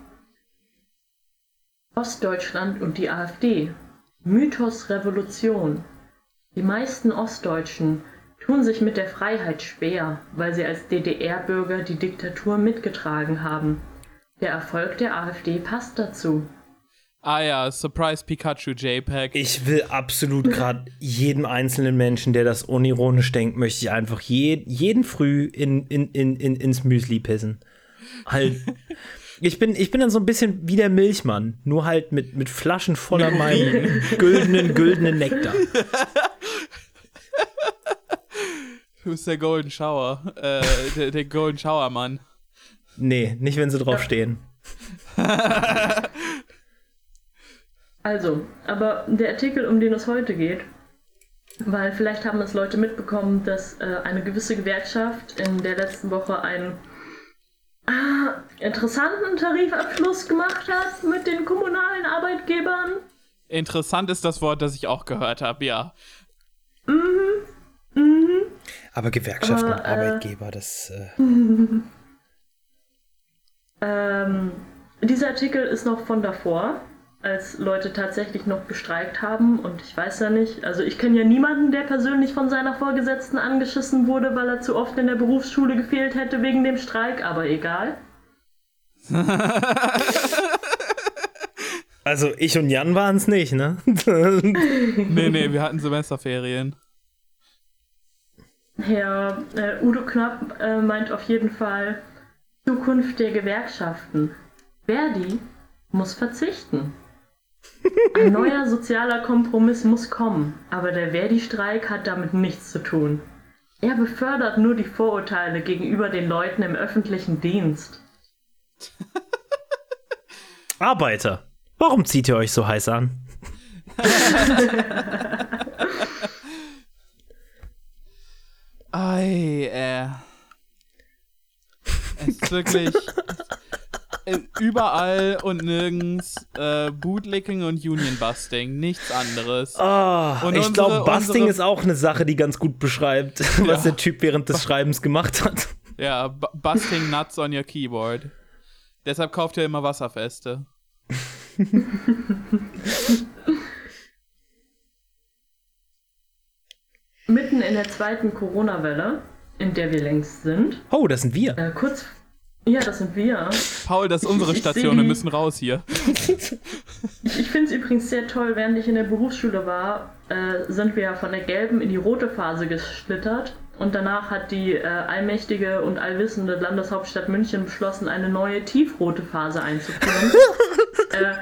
Ostdeutschland und die AfD. Mythos Revolution. Die meisten Ostdeutschen tun sich mit der Freiheit schwer, weil sie als DDR-Bürger die Diktatur mitgetragen haben. Der Erfolg der AfD passt dazu. Ah ja, Surprise Pikachu JPEG. Ich will absolut gerade jedem einzelnen Menschen, der das unironisch denkt, möchte ich einfach je, jeden früh in, in, in, in, ins Müsli pissen. Halt. Ich bin, ich bin dann so ein bisschen wie der Milchmann, nur halt mit, mit Flaschen voller meinem güldenen, güldenen Nektar. Du bist der Golden Shower. Äh, der, der Golden Shower Mann. Nee, nicht wenn sie drauf stehen. Also, aber der Artikel, um den es heute geht, weil vielleicht haben es Leute mitbekommen, dass äh, eine gewisse Gewerkschaft in der letzten Woche einen ah, interessanten Tarifabschluss gemacht hat mit den kommunalen Arbeitgebern. Interessant ist das Wort, das ich auch gehört habe, ja. Aber Gewerkschaften Aber, und äh, Arbeitgeber, das. Äh, Ähm, dieser Artikel ist noch von davor, als Leute tatsächlich noch gestreikt haben und ich weiß ja nicht, also ich kenne ja niemanden, der persönlich von seiner Vorgesetzten angeschissen wurde, weil er zu oft in der Berufsschule gefehlt hätte wegen dem Streik, aber egal. also, ich und Jan waren es nicht, ne? Nee, nee, wir hatten Semesterferien. Herr äh, Udo Knapp äh, meint auf jeden Fall Zukunft der Gewerkschaften. Verdi muss verzichten. Ein neuer sozialer Kompromiss muss kommen, aber der Verdi-Streik hat damit nichts zu tun. Er befördert nur die Vorurteile gegenüber den Leuten im öffentlichen Dienst. Arbeiter, warum zieht ihr euch so heiß an? Ei, äh. Es ist wirklich überall und nirgends äh, Bootlicking und Union-Busting, nichts anderes. Ah, Und ich glaube, Busting unsere- ist auch eine Sache, die ganz gut beschreibt, was der Typ während des Schreibens gemacht hat. Ja, bu- Busting Nuts on your Keyboard. Deshalb kauft ihr immer Wasserfeste. Mitten in der zweiten Corona-Welle, in der wir längst sind, Oh, das sind wir. äh, kurz. Ja, das sind wir. Paul, das ist unsere Ich Station, wir müssen raus hier. Ich finde es übrigens sehr toll, während ich in der Berufsschule war, äh, sind wir ja von der gelben in die rote Phase geschlittert. Und danach hat die äh, allmächtige und allwissende Landeshauptstadt München beschlossen, eine neue tiefrote Phase einzuführen. äh,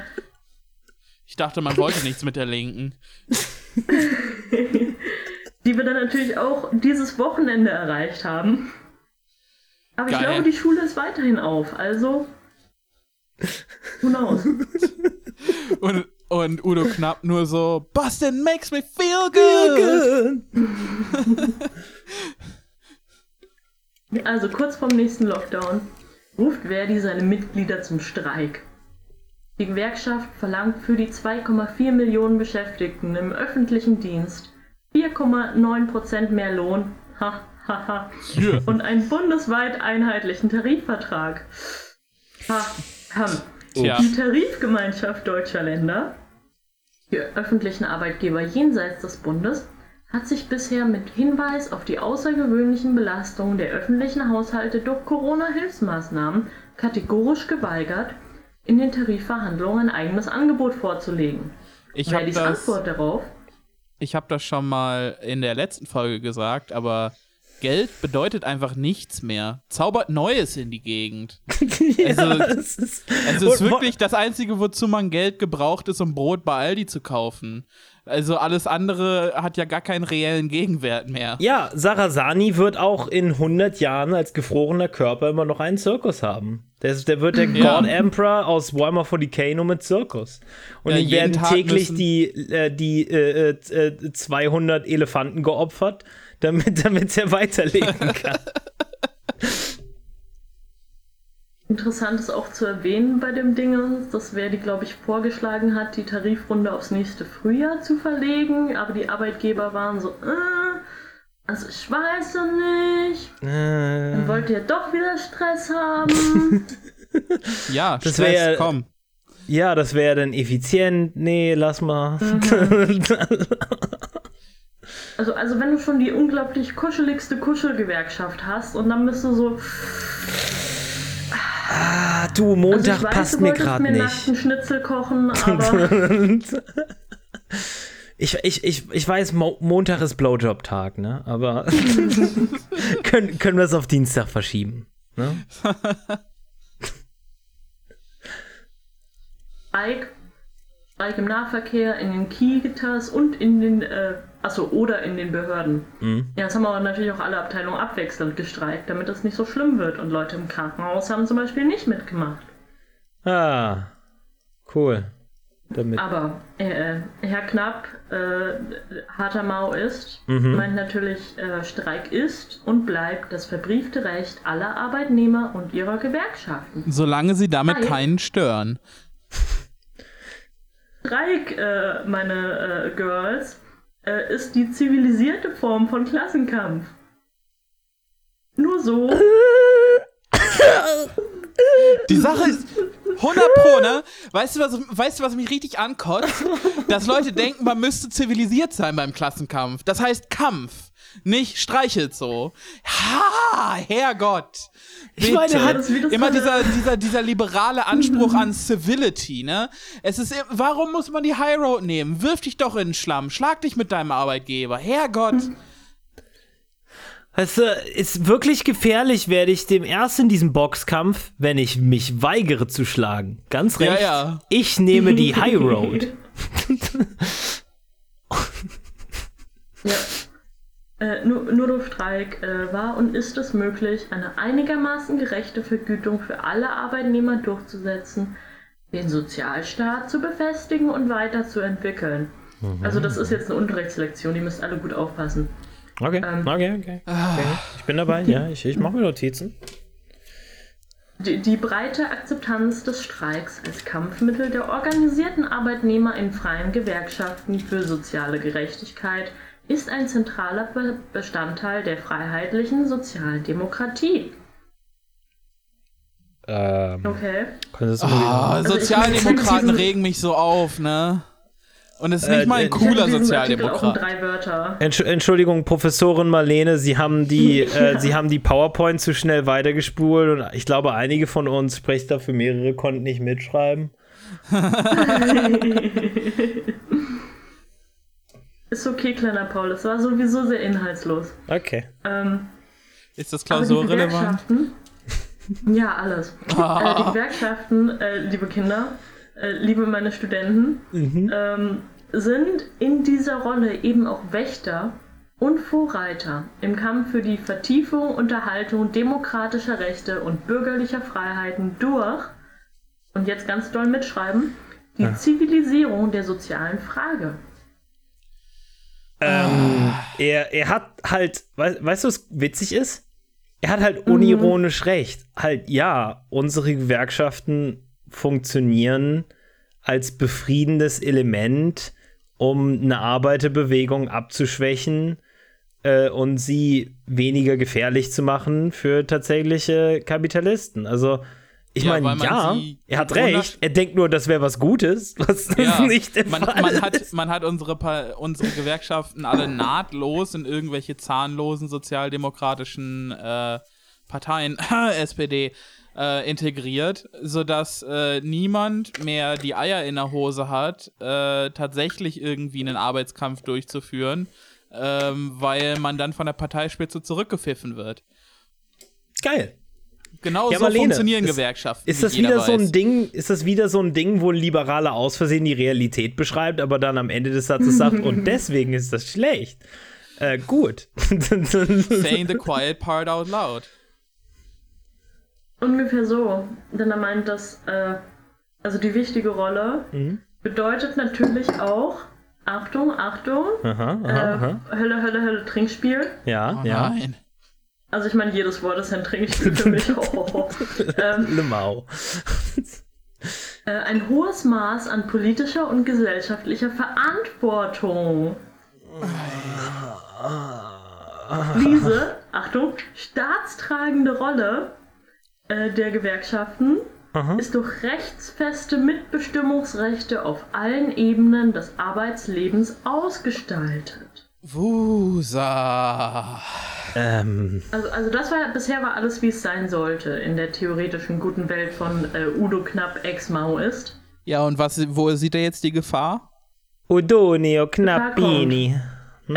Ich dachte, man wollte nichts mit der Linken. die wir dann natürlich auch dieses Wochenende erreicht haben. Aber ich Geil. glaube, die Schule ist weiterhin auf, also. Who knows? Und, und Udo Knapp nur so, Bustin makes me feel good. Also kurz vorm nächsten Lockdown ruft Verdi seine Mitglieder zum Streik. Die Gewerkschaft verlangt für die 2,4 Millionen Beschäftigten im öffentlichen Dienst 4,9% mehr Lohn ha, Yeah. und einen bundesweit einheitlichen Tarifvertrag. Ha, ham. Tja. Die Tarifgemeinschaft deutscher Länder, die öffentlichen Arbeitgeber jenseits des Bundes, hat sich bisher mit Hinweis auf die außergewöhnlichen Belastungen der öffentlichen Haushalte durch Corona-Hilfsmaßnahmen kategorisch geweigert, in den Tarifverhandlungen ein eigenes Angebot vorzulegen. Ich habe das, Antwort darauf, ich hab das schon mal in der letzten Folge gesagt, aber Geld bedeutet einfach nichts mehr. Zaubert Neues in die Gegend. ja, Also- ist, Also es ist Und wo- wirklich das Einzige, wozu man Geld gebraucht ist, um Brot bei Aldi zu kaufen. Also alles andere hat ja gar keinen reellen Gegenwert mehr. Ja, Sarasani wird auch in 100 Jahren als gefrorener Körper immer noch einen Zirkus haben. Der, ist, der wird der Ja. God Emperor aus Warhammer 40k nur mit Zirkus. Und Ja, ihm werden Tag täglich die, äh, die äh, äh, 200 Elefanten geopfert, damit, damit er weiterleben kann. Interessant ist auch zu erwähnen bei dem Ding, dass wer die, glaube ich, vorgeschlagen hat, die Tarifrunde aufs nächste Frühjahr zu verlegen, aber die Arbeitgeber waren so, äh, also ich weiß ja nicht, dann Äh, wollt ihr doch wieder Stress haben. Ja, Das Stress, wär- komm. ja, das wäre dann effizient. Nee, lass mal. Also, also wenn du schon die unglaublich kuscheligste Kuschelgewerkschaft hast und dann bist du so, ah, du, also Montag ich weiß, passt du mir gerade nicht. nackten Schnitzel kochen, aber Ich, ich, ich, ich weiß, Mo Montag ist Blowjob-Tag, ne? Aber können, können wir es auf Dienstag verschieben? Ne? Streik, Streik im Nahverkehr, in den Kitas und in den, äh, achso, oder in den Behörden. Mhm. Ja, das haben aber natürlich auch alle Abteilungen abwechselnd gestreikt, damit das nicht so schlimm wird. Und Leute im Krankenhaus haben zum Beispiel nicht mitgemacht. Ah, cool. Damit. Aber äh, Herr Knapp, äh, harter Maoist, Mhm. meint natürlich, äh, Streik ist und bleibt das verbriefte Recht aller Arbeitnehmer und ihrer Gewerkschaften. Solange sie damit Hi. keinen stören. Streik, äh, meine äh, Girls, äh, ist die zivilisierte Form von Klassenkampf. Nur so. Die Sache ist 100 Pro, ne? Weißt du, was, weißt du, was mich richtig ankotzt? Dass Leute denken, man müsste zivilisiert sein beim Klassenkampf. Das heißt Kampf, nicht streichelt so. Ha, Herrgott. Ich meine, Bitte. hat- immer dieser, dieser, dieser liberale Anspruch an Civility, ne? Es ist, warum muss man die High Road nehmen? Wirf dich doch in den Schlamm, schlag dich mit deinem Arbeitgeber. Herrgott. Weißt du, ist wirklich gefährlich, werde ich dem erst in diesem Boxkampf, wenn ich mich weigere zu schlagen. Ganz Ja, recht. ja. Ich nehme die High Road. Ja. Äh, nur, nur durch Streik äh, war und ist es möglich, eine einigermaßen gerechte Vergütung für alle Arbeitnehmer durchzusetzen, den Sozialstaat zu befestigen und weiterzuentwickeln. Also das ist jetzt eine Unterrichtslektion, die müsst alle gut aufpassen. Okay, Ähm. okay, okay. okay. Ich bin dabei, ja. Ich, ich mache mir Notizen. Die, die breite Akzeptanz des Streiks als Kampfmittel der organisierten Arbeitnehmer in freien Gewerkschaften für soziale Gerechtigkeit ist ein zentraler Be Bestandteil der freiheitlichen sozialen Demokratie. Ähm, Okay. mal wieder- Ah, Also ich Sozialdemokraten regen mich so auf, ne? Und es ist Äh, nicht mal äh, ein ich cooler um Sozialdemokrat. drei Wörter. Entsch Entschuldigung, Professorin Marlene, Sie haben die, äh, Sie haben die PowerPoint zu schnell weitergespult und ich glaube, einige von uns, sprecht dafür mehrere, konnten nicht mitschreiben. Ist okay, kleiner Paul. Es war sowieso sehr inhaltslos. Okay. Ähm, Ist das klausurrelevant? Gewerkschaften. Ja, alles. äh, die Gewerkschaften, äh, liebe Kinder, äh, liebe meine Studenten, ähm, sind in dieser Rolle eben auch Wächter und Vorreiter im Kampf für die Vertiefung und Erhaltung demokratischer Rechte und bürgerlicher Freiheiten durch, und jetzt ganz doll mitschreiben, die Zivilisierung der sozialen Frage. Ähm, er, er hat halt, wei weißt du, was witzig ist? Er hat halt unironisch recht. Halt, ja, unsere Gewerkschaften funktionieren als befriedendes Element, um eine Arbeiterbewegung abzuschwächen äh, und sie weniger gefährlich zu machen für tatsächliche Kapitalisten. Also, ich Ja, meine, ja, er hat recht. Er denkt nur, das wäre was Gutes, was Ja, nicht der man, Fall man, hat, man hat unsere, Pa- unsere Gewerkschaften alle nahtlos in irgendwelche zahnlosen sozialdemokratischen äh, Parteien, SPD, äh, integriert, sodass äh, niemand mehr die Eier in der Hose hat, äh, tatsächlich irgendwie einen Arbeitskampf durchzuführen, ähm, weil man dann von der Parteispitze zurückgepfiffen wird. Geil. Genau Ja, so Marlene, funktionieren ist- Gewerkschaften. Ist das wieder so weiß. ein Ding, ist das wieder so ein Ding, wo ein Liberaler aus Versehen die Realität beschreibt, aber dann am Ende des Satzes sagt, und deswegen ist das schlecht? Äh, gut. Saying the quiet part out loud. Ungefähr so. Denn er meint, dass äh, also die wichtige Rolle Mhm. bedeutet natürlich auch, Achtung, Achtung, aha, aha, äh, aha. Hölle, Hölle, Hölle, Trinkspiel. Ja, Oh ja. nein. Also ich meine, jedes Wort ist ein Trinkspiel für mich. Oh. Ähm, Limau. äh, ein hohes Maß an politischer und gesellschaftlicher Verantwortung. Diese, Achtung, staatstragende Rolle äh, der Gewerkschaften ist durch rechtsfeste Mitbestimmungsrechte auf allen Ebenen des Arbeitslebens ausgestaltet. Wusa. Ähm, Also, also das war bisher war alles, wie es sein sollte in der theoretischen guten Welt von äh, Udo Knapp ex-Mao ist. Ja, und was, wo sieht er jetzt die Gefahr? Udonio Knappini.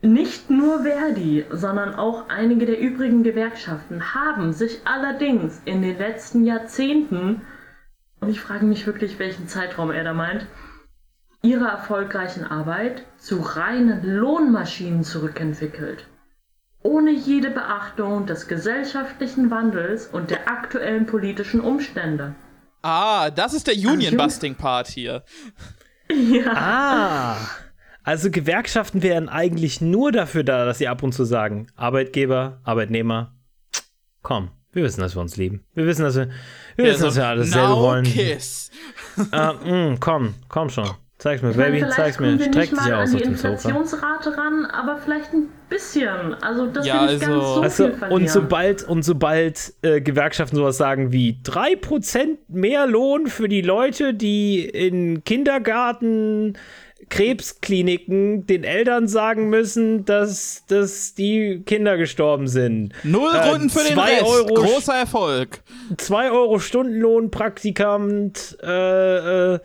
Nicht nur Verdi, sondern auch einige der übrigen Gewerkschaften haben sich allerdings in den letzten Jahrzehnten, und ich frage mich wirklich, welchen Zeitraum er da meint, ihrer erfolgreichen Arbeit zu reinen Lohnmaschinen zurückentwickelt. Ohne jede Beachtung des gesellschaftlichen Wandels und der aktuellen politischen Umstände. Ah, das ist der Union-Busting-Part hier. Ja. Ah. Also Gewerkschaften wären eigentlich nur dafür da, dass sie ab und zu sagen, Arbeitgeber, Arbeitnehmer, komm, wir wissen, dass wir uns lieben. Wir wissen, dass wir, wir wissen, dass wir alles selber wollen. Kiss. Ah, mm, komm, komm schon. Zeig's mir, Ich meine, Baby, vielleicht zeig's mir. Streck dich mal aus an auf die dem Sofa. Inflationsrate ran, aber vielleicht ein bisschen. Also das Ja, also- so Also, viel verlieren. und sobald, und sobald äh, Gewerkschaften sowas sagen wie 3% mehr Lohn für die Leute, die in Kindergarten, Krebskliniken den Eltern sagen müssen, dass, dass die Kinder gestorben sind. Null Äh, Runden für den Rest. Euro- Großer Erfolg. 2 Euro Stundenlohn, Praktikant, äh, äh,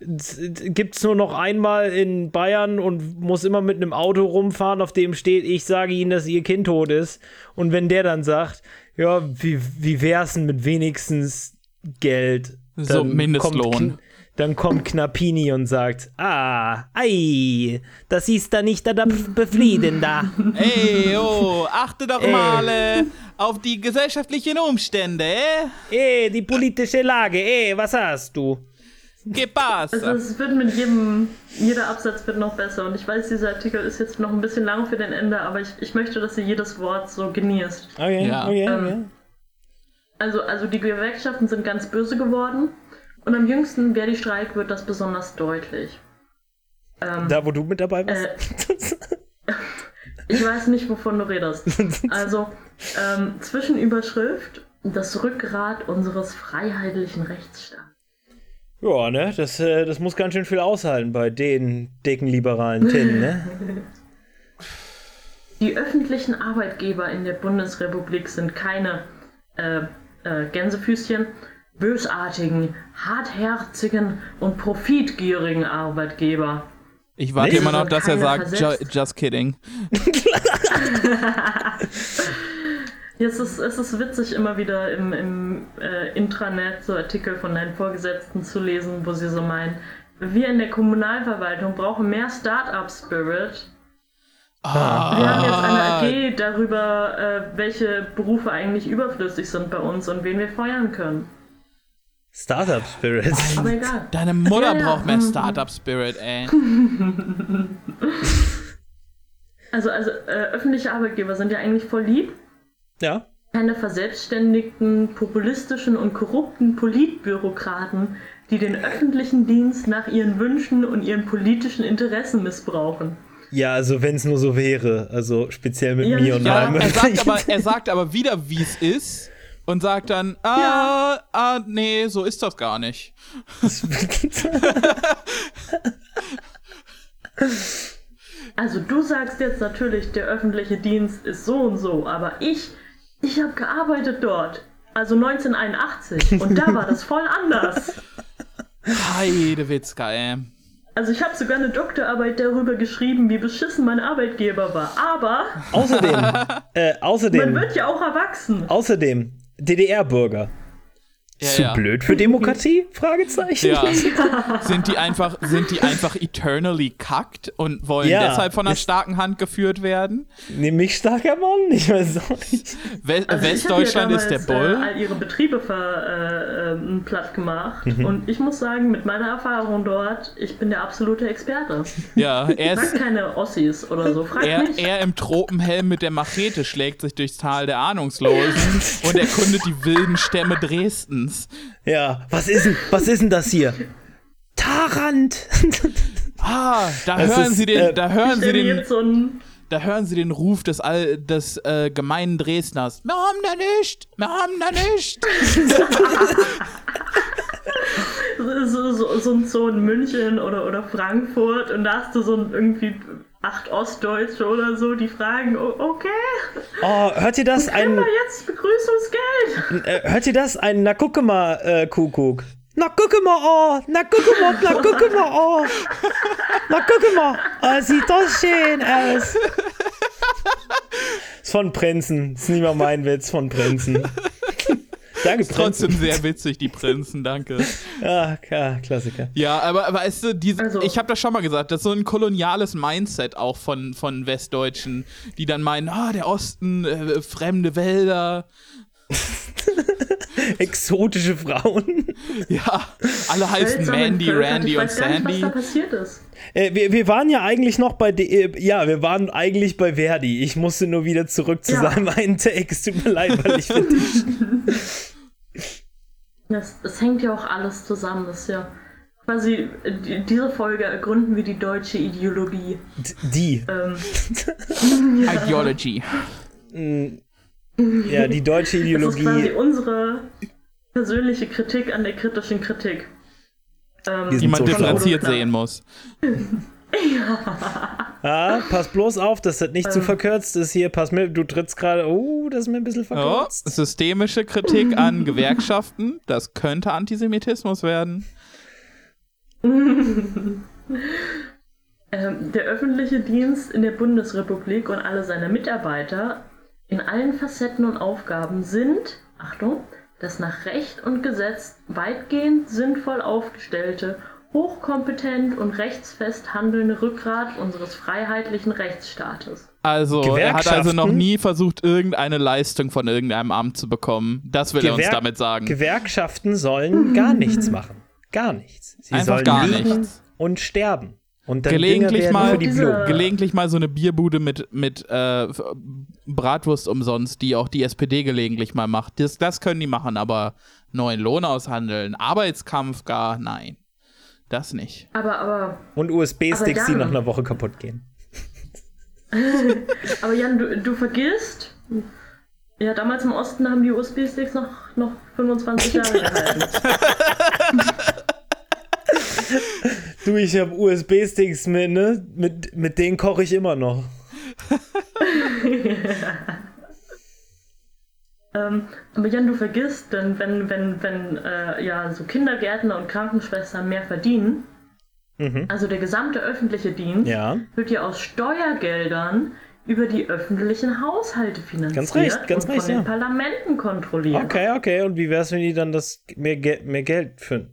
gibt es nur noch einmal in Bayern und muss immer mit einem Auto rumfahren, auf dem steht, ich sage Ihnen, dass Ihr Kind tot ist. Und wenn der dann sagt, ja, wie, wie wär's denn mit wenigstens Geld? So, Dann Mindestlohn. Kommt, dann kommt Knappini und sagt, ah, ei, das ist da nicht da befriedender. Ey, oh, achte doch Ey. mal äh, auf die gesellschaftlichen Umstände, eh? eh, die politische Lage, eh, was hast du? Que pasa? Also es wird mit jedem, jeder Absatz wird noch besser. Und ich weiß, dieser Artikel ist jetzt noch ein bisschen lang für den Ende, aber ich, ich möchte, dass ihr jedes Wort so genießt. Okay, Ja. okay, Ähm, okay. Also, also die Gewerkschaften sind ganz böse geworden. Und am jüngsten Verdi-Streik wird das besonders deutlich. Ähm, Da, wo du mit dabei warst? Äh, ich weiß nicht, wovon du redest. Also, ähm, Zwischenüberschrift, das Rückgrat unseres freiheitlichen Rechtsstaats. Ja, ne? Das, äh, das muss ganz schön viel aushalten bei den dicken liberalen Tinnen, ne? Die öffentlichen Arbeitgeber in der Bundesrepublik sind keine äh, äh, Gänsefüßchen, bösartigen, hartherzigen und profitgierigen Arbeitgeber. Ich warte Nee, immer noch, soll dass er sagt, ju just kidding. Ja, es ist, es ist witzig, immer wieder im, im äh, Intranet so Artikel von deinen Vorgesetzten zu lesen, wo sie so meinen, wir in der Kommunalverwaltung brauchen mehr Start-up-Spirit. Wir haben jetzt Ah. eine AG darüber, äh, welche Berufe eigentlich überflüssig sind bei uns und wen wir feuern können. Startup Spirit. Aber egal. Deine Mutter Ja, ja, braucht mehr mhm. Startup-Spirit, ey. Also, also äh, öffentliche Arbeitgeber sind ja eigentlich voll lieb. Ja. Keine verselbstständigten, populistischen und korrupten Politbürokraten, die den öffentlichen Dienst nach ihren Wünschen und ihren politischen Interessen missbrauchen. Ja, also wenn es nur so wäre. Also speziell mit Ja, mir und Ja, meinem. er sagt, aber, er sagt aber wieder, wie es ist. Und sagt dann, ah, Ja. ah, nee, so ist das gar nicht. Also du sagst jetzt natürlich, der öffentliche Dienst ist so und so, aber ich, ich habe gearbeitet dort. Also 1981 und da war das voll anders. Heidewitzka, ey. Also ich habe sogar eine Doktorarbeit darüber geschrieben, wie beschissen mein Arbeitgeber war. Aber außerdem, äh, man außerdem, wird ja auch erwachsen. außerdem, DDR-Bürger. Ja, Zu ja. blöd für Demokratie? Fragezeichen. Ja. Sind die einfach, sind die einfach eternally kackt und wollen Ja, deshalb von einer starken Hand geführt werden? Nämlich starker Mann, ich weiß auch nicht. We Also ich Westdeutschland ist der damals, Bull. Äh, all ihre Betriebe ver, äh, ähm, platt gemacht. Mhm. Und ich muss sagen, mit meiner Erfahrung dort, ich bin der absolute Experte. ja, er Frag ist. keine Ossis oder so. Frag Er, mich. er im Tropenhelm mit der Machete schlägt sich durchs Tal der Ahnungslosen und erkundet die wilden Stämme Dresdens. Ja, was ist denn, was ist denn das hier? Tarant! Ah, da Das hören ist, Sie den, äh, da hören Sie den, so da hören Sie den Ruf des, All, des äh, gemeinen Dresdners. Wir haben da nicht, wir haben da nicht. so, so, so ein Zoo in München oder, oder Frankfurt und da hast du so ein irgendwie acht Ostdeutsche oder so, die fragen, "O- okay, Oh, hört ihr das? Ein, wir jetzt Begrüßungsgeld? äh, hört ihr das? Ein Na gucke mal, äh, Kuckuck. Na gucke mal, oh, na gucke mal, na gucke mal, oh. Na gucke mal, oh, sieht das schön aus. Ist von Prinzen. Ist nicht mal mein Witz von Prinzen. Danke, Trotzdem Prinzen. sehr witzig, die Prinzen, danke. Ja, ja, Klassiker. Ja, aber, aber weißt du, diese, Also- ich habe das schon mal gesagt, das ist so ein koloniales Mindset auch von, von Westdeutschen, die dann meinen, ah, der Osten, äh, fremde Wälder, Exotische Frauen. ja, alle heißen Seltsame Mandy, Völker, Randy ich und weiß gar nicht, Sandy. was da passiert ist. Äh, wir, wir waren ja eigentlich noch bei, de äh, ja, wir waren eigentlich bei Verdi. Ich musste nur wieder zurück zu Ja. seinem einen Take. Es tut mir leid, weil ich finde Das, das hängt ja auch alles zusammen. Das ist ja quasi, die, diese Folge ergründen wir die deutsche Ideologie. die, Ähm, Ideology. ja, die deutsche das ist quasi Ideologie. unsere persönliche Kritik an der kritischen Kritik. Ähm, Die man so differenziert sehen muss. Ah, pass bloß auf, dass das Ähm. nicht zu verkürzt ist hier. Pass mir, du trittst gerade. Oh, das ist mir ein bisschen Ja, verkürzt. systemische Kritik an Gewerkschaften, das könnte Antisemitismus werden. Ähm, der öffentliche Dienst in der Bundesrepublik und alle seine Mitarbeiter in allen Facetten und Aufgaben sind, Achtung, das nach Recht und Gesetz weitgehend sinnvoll aufgestellte, hochkompetent und rechtsfest handelnde Rückgrat unseres freiheitlichen Rechtsstaates. Also, er hat also noch nie versucht, irgendeine Leistung von irgendeinem Amt zu bekommen. Das will er uns damit sagen. Gewerkschaften sollen gar nichts machen. Gar nichts. Sie Einfach sollen gar liegen nichts. und sterben. Und dann Gelegentlich mal- für die Diese- Blumen. Gelegentlich mal so eine Bierbude mit, mit äh, Bratwurst umsonst, die auch die SPD gelegentlich mal macht. Das, das können die machen, aber neuen Lohn aushandeln, Arbeitskampf gar, nein. Das nicht. Aber, aber, Und USB-Sticks, die nach einer Woche kaputt gehen. aber Jan, du, du vergisst, ja, damals im Osten haben die USB-Sticks noch, noch 25 Jahre gehalten. Du, ich habe USB-Sticks mit, ne? Mit, mit denen koche ich immer noch. Ähm, aber Jan, du vergisst, denn wenn, wenn, wenn äh, ja, so Kindergärtner und Krankenschwestern mehr verdienen, also der gesamte öffentliche Dienst, Mhm. Ja. wird ja aus Steuergeldern über die öffentlichen Haushalte finanziert Ganz recht, ganz und recht, von den ja. Parlamenten kontrolliert. Okay, okay. Und wie wär's, wenn die dann das mehr, Ge mehr Geld für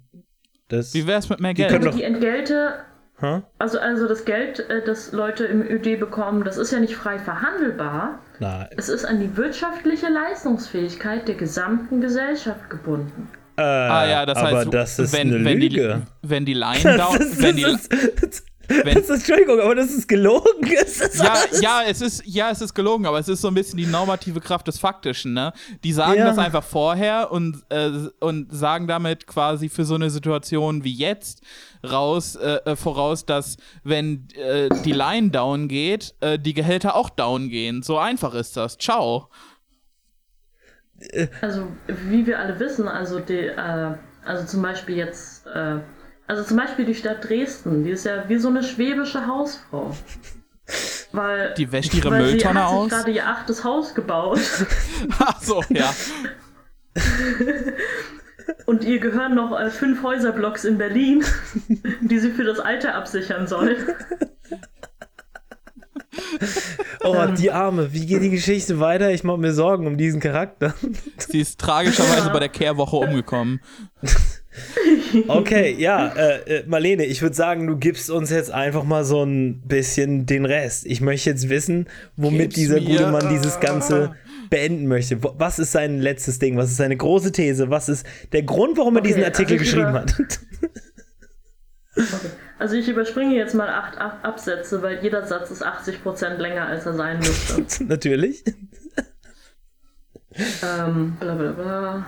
das. Wie wär's mit mehr können Geld? doch- Also die Entgelte, Hä? also, also das Geld, äh, das Leute im ÖD bekommen, das ist ja nicht frei verhandelbar. Na, Es ist an die wirtschaftliche Leistungsfähigkeit der gesamten Gesellschaft gebunden. äh, Ah ja, das aber heißt, das ist wenn, eine wenn, die, Lüge. wenn die Line down, wenn die, das, ist, wenn- das ist, Entschuldigung, aber das ist gelogen. Das ist ja, alles- ja, es ist, ja, es ist gelogen, aber es ist so ein bisschen die normative Kraft des Faktischen, ne? Die sagen Ja. das einfach vorher und, äh, und sagen damit quasi für so eine Situation wie jetzt raus, äh, äh, voraus, dass wenn äh, die Line down geht, äh, die Gehälter auch down gehen. So einfach ist das. Ciao. Also, wie wir alle wissen, also die, äh, also zum Beispiel jetzt, äh, also zum Beispiel die Stadt Dresden, die ist ja wie so eine schwäbische Hausfrau. Weil, Die wäscht ihre weil Mülltonne sie hat sich aus. gerade ihr achtes Haus gebaut Ach so, ja. und ihr gehören noch äh, fünf Häuserblocks in Berlin, die sie für das Alter absichern soll. Oh, die Arme. Wie geht die Geschichte weiter? Ich mache mir Sorgen um diesen Charakter. Sie ist tragischerweise bei der Kehrwoche umgekommen. Okay, ja, äh, äh, Marlene, ich würde sagen, du gibst uns jetzt einfach mal so ein bisschen den Rest. Ich möchte jetzt wissen, womit Gib's dieser mir. gute Mann dieses Ganze beenden möchte. Was ist sein letztes Ding? Was ist seine große These? Was ist der Grund, warum er Okay, diesen Artikel also geschrieben hat? Okay. Also ich überspringe jetzt mal acht Ab Absätze, weil jeder Satz ist 80% länger, als er sein müsste. Natürlich. ähm, bla bla bla.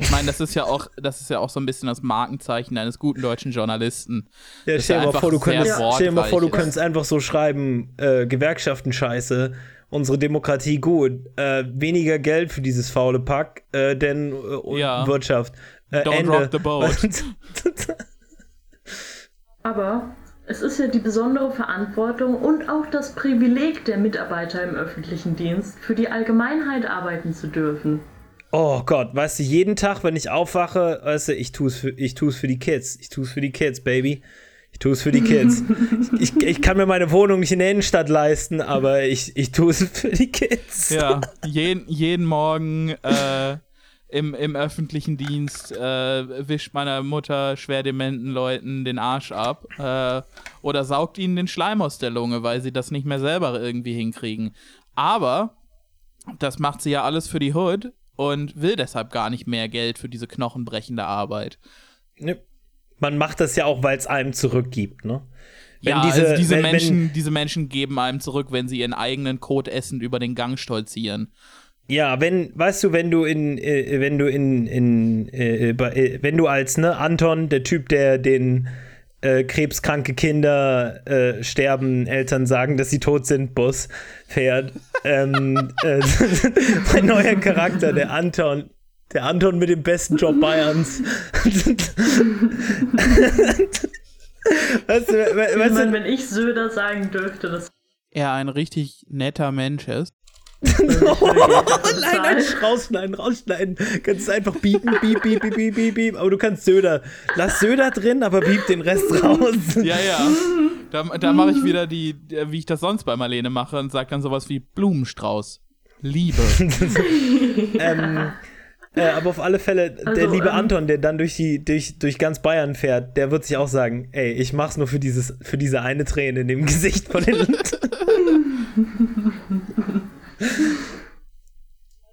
Ich meine, das ist ja auch, das ist ja auch so ein bisschen das Markenzeichen eines guten deutschen Journalisten. Ja, stell dir mal vor, du könntest, stell dir mal vor, du könntest einfach so schreiben, äh, Gewerkschaften scheiße, unsere Demokratie gut, äh, weniger Geld für dieses faule Pack, äh, denn äh, Ja. Wirtschaft. Äh, Don't Ende. rock the boat. Aber es ist ja die besondere Verantwortung und auch das Privileg der Mitarbeiter im öffentlichen Dienst, für die Allgemeinheit arbeiten zu dürfen. Oh Gott, weißt du, jeden Tag, wenn ich aufwache, weißt du, ich tu's für, ich tu's für die Kids. Ich tu's für die Kids, Baby. Ich tu's für die Kids. ich, ich kann mir meine Wohnung nicht in der Innenstadt leisten, aber ich, ich tu's für die Kids. Ja, jeden, jeden Morgen äh, im, im öffentlichen Dienst äh, wischt meiner Mutter schwer dementen Leuten den Arsch ab äh, oder saugt ihnen den Schleim aus der Lunge, weil sie das nicht mehr selber irgendwie hinkriegen. Aber das macht sie ja alles für die Hood und will deshalb gar nicht mehr Geld für diese knochenbrechende Arbeit. Man macht das ja auch, weil es einem zurückgibt, ne? Wenn ja, diese- also diese, wenn- wenn- Menschen, diese Menschen geben einem zurück, wenn sie ihren eigenen Kot essend über den Gang stolzieren. Ja, wenn, weißt du, wenn du in, äh, wenn du in, in äh, äh, wenn du als, ne, Anton, der Typ, der den äh, krebskranke Kinder äh, sterben, Eltern sagen, dass sie tot sind, Bus fährt. ähm, äh, mein neuer Charakter, der Anton, der Anton mit dem besten Job Bayerns. weißt du, weißt meine, du, wenn ich Söder sagen dürfte, das Er ein richtig netter Mensch ist. Oh, nein, nein, rausschneiden, rausschneiden. Kannst es einfach biepen, beep, beep, beep, beep, beep, beep. Aber du kannst Söder. Lass Söder drin, aber beep den Rest raus. Ja, ja. Da, da mache ich wieder die, wie ich das sonst bei Marlene mache und sage dann sowas wie Blumenstrauß. Liebe. ähm, äh, aber auf alle Fälle, der Also, liebe ähm, Anton, der dann durch, die, durch, durch ganz Bayern fährt, der wird sich auch sagen, ey, ich mach's nur für, dieses, für diese eine Träne in dem Gesicht von den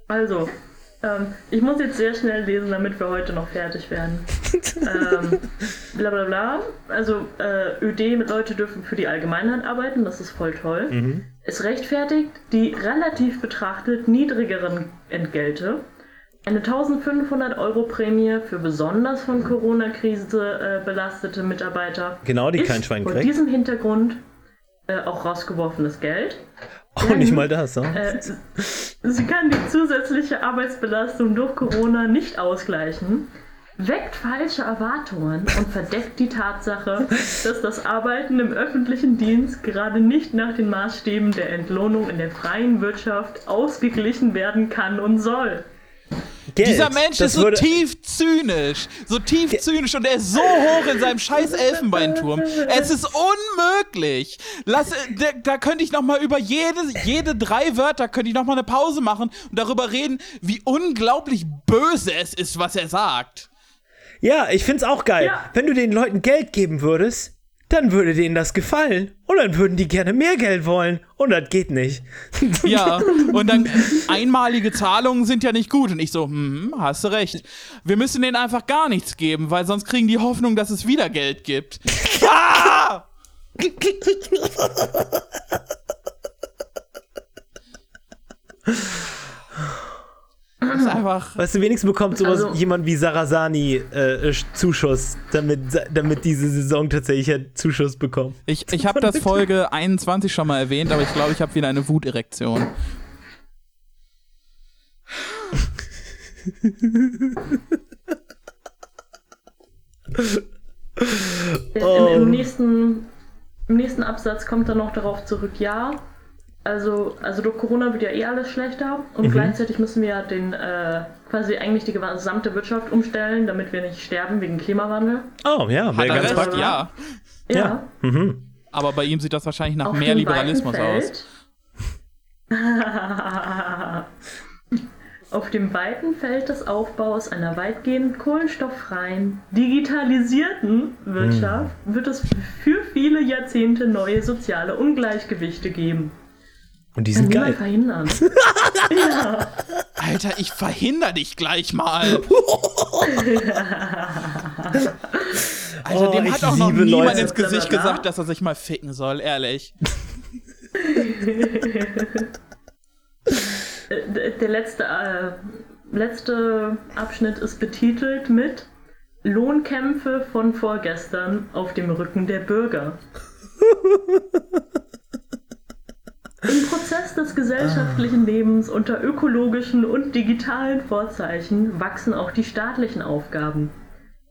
Also, ähm, ich muss jetzt sehr schnell lesen, damit wir heute noch fertig werden. ähm, bla bla bla. Also, äh, ÖD mit Leute dürfen für die Allgemeinheit arbeiten, das ist voll toll. Es rechtfertigt die relativ betrachtet niedrigeren Entgelte. Eine 1500 Euro Prämie für besonders von Corona-Krise äh, belastete Mitarbeiter. Genau, die kein Schwein vor kriegt. diesem Hintergrund äh, auch rausgeworfenes Geld. Oh, nicht mal das, ne? Äh, sie kann die zusätzliche Arbeitsbelastung durch Corona nicht ausgleichen, weckt falsche Erwartungen und verdeckt die Tatsache, dass das Arbeiten im öffentlichen Dienst gerade nicht nach den Maßstäben der Entlohnung in der freien Wirtschaft ausgeglichen werden kann und soll. Geld. Dieser Mensch das ist so würde- tief zynisch. So tief zynisch und er ist so hoch in seinem scheiß Elfenbeinturm. Es ist unmöglich. Lass, da, da könnte ich noch mal über jede, jede drei Wörter könnte ich noch mal eine Pause machen und darüber reden, wie unglaublich böse es ist, was er sagt. Ja, ich find's auch geil. Ja. Wenn du den Leuten Geld geben würdest, dann würde denen das gefallen. Und dann würden die gerne mehr Geld wollen. Und das geht nicht. Ja, und dann äh, einmalige Zahlungen sind ja nicht gut. Und ich so, hm, hast du recht. Wir müssen denen einfach gar nichts geben, weil sonst kriegen die Hoffnung, dass es wieder Geld gibt. Ja! Das ist einfach. Weißt du, wenigstens bekommt sowas Also- jemand wie Sarasani äh, Zuschuss, damit, damit diese Saison tatsächlich einen Zuschuss bekommt. Ich, ich habe das Folge 21 schon mal erwähnt, aber ich glaube, ich habe wieder eine Wuterektion. Im, Oh. im, nächsten, Im nächsten Absatz kommt er noch darauf zurück, ja. Also, also durch Corona wird ja eh alles schlechter Mhm. und gleichzeitig müssen wir ja den äh, quasi eigentlich die gesamte Wirtschaft umstellen, damit wir nicht sterben wegen Klimawandel. Oh, ja, Hat wäre er ganz recht? praktisch. Ja. Ja. Ja. Mhm. Aber bei ihm sieht das wahrscheinlich nach Auf mehr Liberalismus aus. Auf dem weiten Feld des Aufbaus einer weitgehend kohlenstofffreien, digitalisierten Wirtschaft wird es für viele Jahrzehnte neue soziale Ungleichgewichte geben. Und die Kann sind niemand geil. verhindern. ja. Alter, ich verhinder dich gleich mal. Alter, Oh, dem hat auch noch liebe niemand Leute. ins Gesicht gesagt, dass er sich mal ficken soll, ehrlich. Äh, Der letzte, äh, letzte Abschnitt ist betitelt mit Lohnkämpfe von vorgestern auf dem Rücken der Bürger. Im Prozess des gesellschaftlichen Lebens unter ökologischen und digitalen Vorzeichen wachsen auch die staatlichen Aufgaben.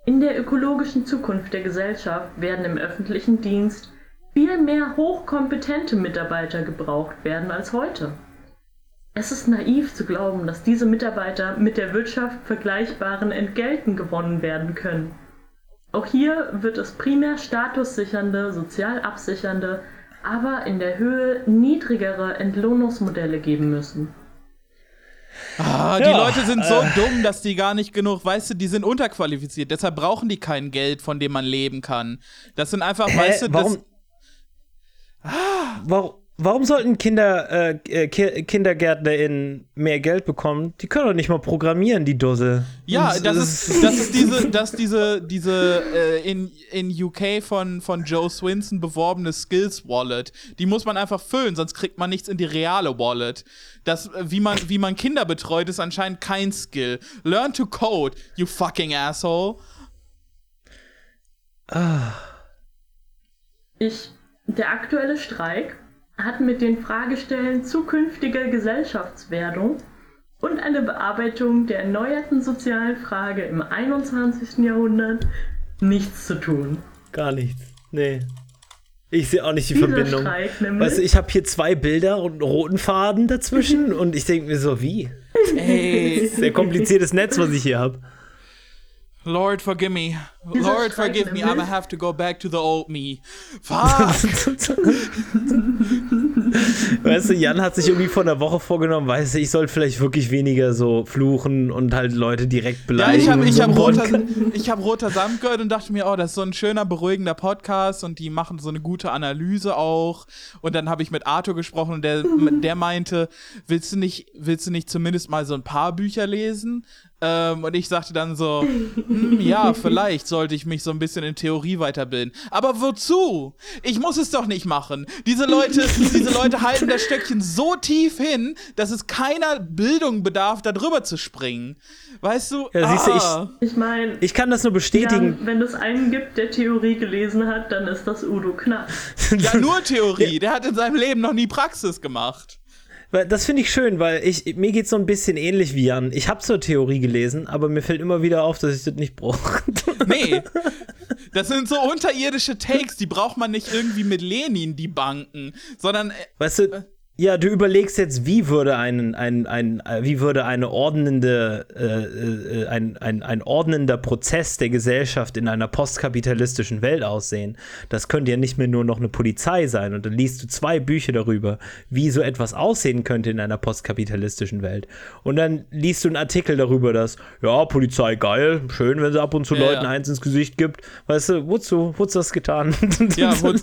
In der ökologischen Zukunft der Gesellschaft werden im öffentlichen Dienst viel mehr hochkompetente Mitarbeiter gebraucht werden als heute. Es ist naiv zu glauben, dass diese Mitarbeiter mit der Wirtschaft vergleichbaren Entgelten gewonnen werden können. Auch hier wird es primär statussichernde, sozial absichernde, aber in der Höhe niedrigere Entlohnungsmodelle geben müssen. Ah, die Ja, Leute sind so dumm, dass die gar nicht genug, weißt du, die sind unterqualifiziert. Deshalb brauchen die kein Geld, von dem man leben kann. Das sind einfach, Hä? weißt du, warum, das, warum, warum sollten Kinder, äh, äh, Ki KindergärtnerInnen mehr Geld bekommen? Die können doch nicht mal programmieren, die Dusse. Ja, Und das ist, das ist diese, das diese, diese äh, in, in UK von, von Joe Swinson beworbene Skills Wallet. Die muss man einfach füllen, sonst kriegt man nichts in die reale Wallet. Das, wie man, wie man Kinder betreut, ist anscheinend kein Skill. Learn to code, you fucking asshole. Ich, der aktuelle Streik hat mit den Fragestellen zukünftiger Gesellschaftswerdung und eine Bearbeitung der erneuerten sozialen Frage im 21. Jahrhundert nichts zu tun. Gar nichts. Nee. Ich sehe auch nicht die Dieser Verbindung. Streik. Weißt du, ich habe hier zwei Bilder und einen roten Faden dazwischen und ich denke mir so, wie? Ey, Sehr kompliziertes Netz, was ich hier habe. Lord forgive me. Dieser Lord forgive me, nämlich- I'ma have to go back to the old me. Fuck. weißt du, Jan hat sich irgendwie vor einer Woche vorgenommen, weißt du, ich sollte vielleicht wirklich weniger so fluchen und halt Leute direkt Ja, beleidigen. ich habe und ich so hab roter, ich hab roter Samt gehört und dachte mir, oh, das ist so ein schöner, beruhigender Podcast und die machen so eine gute Analyse auch. Und dann habe ich mit Arthur gesprochen und der, der meinte, willst du nicht, willst du nicht zumindest mal so ein paar Bücher lesen? Ähm, und ich sagte dann so, hm, ja, vielleicht sollte ich mich so ein bisschen in Theorie weiterbilden. Aber wozu? Ich muss es doch nicht machen. Diese Leute, diese Leute halten das Stöckchen so tief hin, dass es keiner Bildung bedarf, da drüber zu springen. Weißt du? Ja, siehst du, ich- Ah. Ich meine, Ich kann das nur bestätigen. wenn es einen gibt, der Theorie gelesen hat, dann ist das Udo Knapp. Ja, nur Theorie. Der hat in seinem Leben noch nie Praxis gemacht. Weil Das finde ich schön, weil ich, mir geht so ein bisschen ähnlich wie Jan. Ich habe zur Theorie gelesen, aber mir fällt immer wieder auf, dass ich das nicht brauche. Nee. Das sind so unterirdische Takes, die braucht man nicht irgendwie mit Lenin, die Banken, sondern äh, Weißt du, ja, du überlegst jetzt, wie würde ein, ein, ein, äh, wie würde eine ordnende, äh, äh, ein, ein, ein ordnender Prozess der Gesellschaft in einer postkapitalistischen Welt aussehen. Das könnte ja nicht mehr nur noch eine Polizei sein. Und dann liest du zwei Bücher darüber, wie so etwas aussehen könnte in einer postkapitalistischen Welt. Und dann liest du einen Artikel darüber, dass, ja, Polizei geil, schön, wenn sie ab und zu Ja, Leuten ja. eins ins Gesicht gibt. Weißt du, wozu, wozu das getan? ja, wo,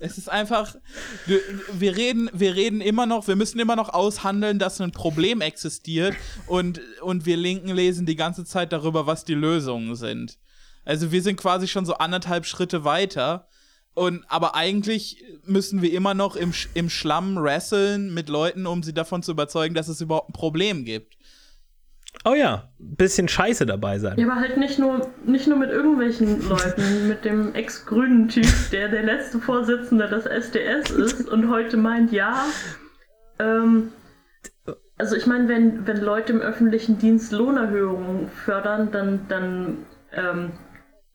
es ist einfach, wir, wir reden, wir reden immer noch, wir müssen immer noch aushandeln, dass ein Problem existiert und, und wir Linken lesen die ganze Zeit darüber, was die Lösungen sind. Also wir sind quasi schon so anderthalb Schritte weiter. Und, aber eigentlich müssen wir immer noch im, im Schlamm wresteln mit Leuten, um sie davon zu überzeugen, dass es überhaupt ein Problem gibt. Oh ja, bisschen Scheiße dabei sein. Ja, aber halt nicht nur, nicht nur mit irgendwelchen Leuten, mit dem ex-grünen Typ, der der letzte Vorsitzende des SDS ist und heute meint, ja, ähm, also ich meine, wenn, wenn Leute im öffentlichen Dienst Lohnerhöhungen fördern, dann, dann ähm,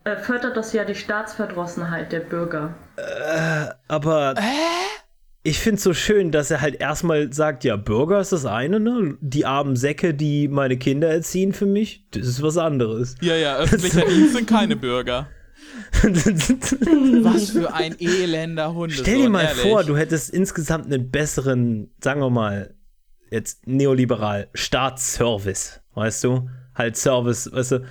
äh, fördert das ja die Staatsverdrossenheit der Bürger. Aber ich finde es so schön, dass er halt erstmal sagt, ja, Bürger ist das eine, ne? Die armen Säcke, die meine Kinder erziehen für mich, das ist was anderes. Ja, ja, öffentlicher Dienst sind keine Bürger. Was für ein elender Hund. Stell dir mal vor, du hättest insgesamt einen besseren, sagen wir mal, jetzt neoliberal, Staatsservice, weißt du? Halt Service, weißt du,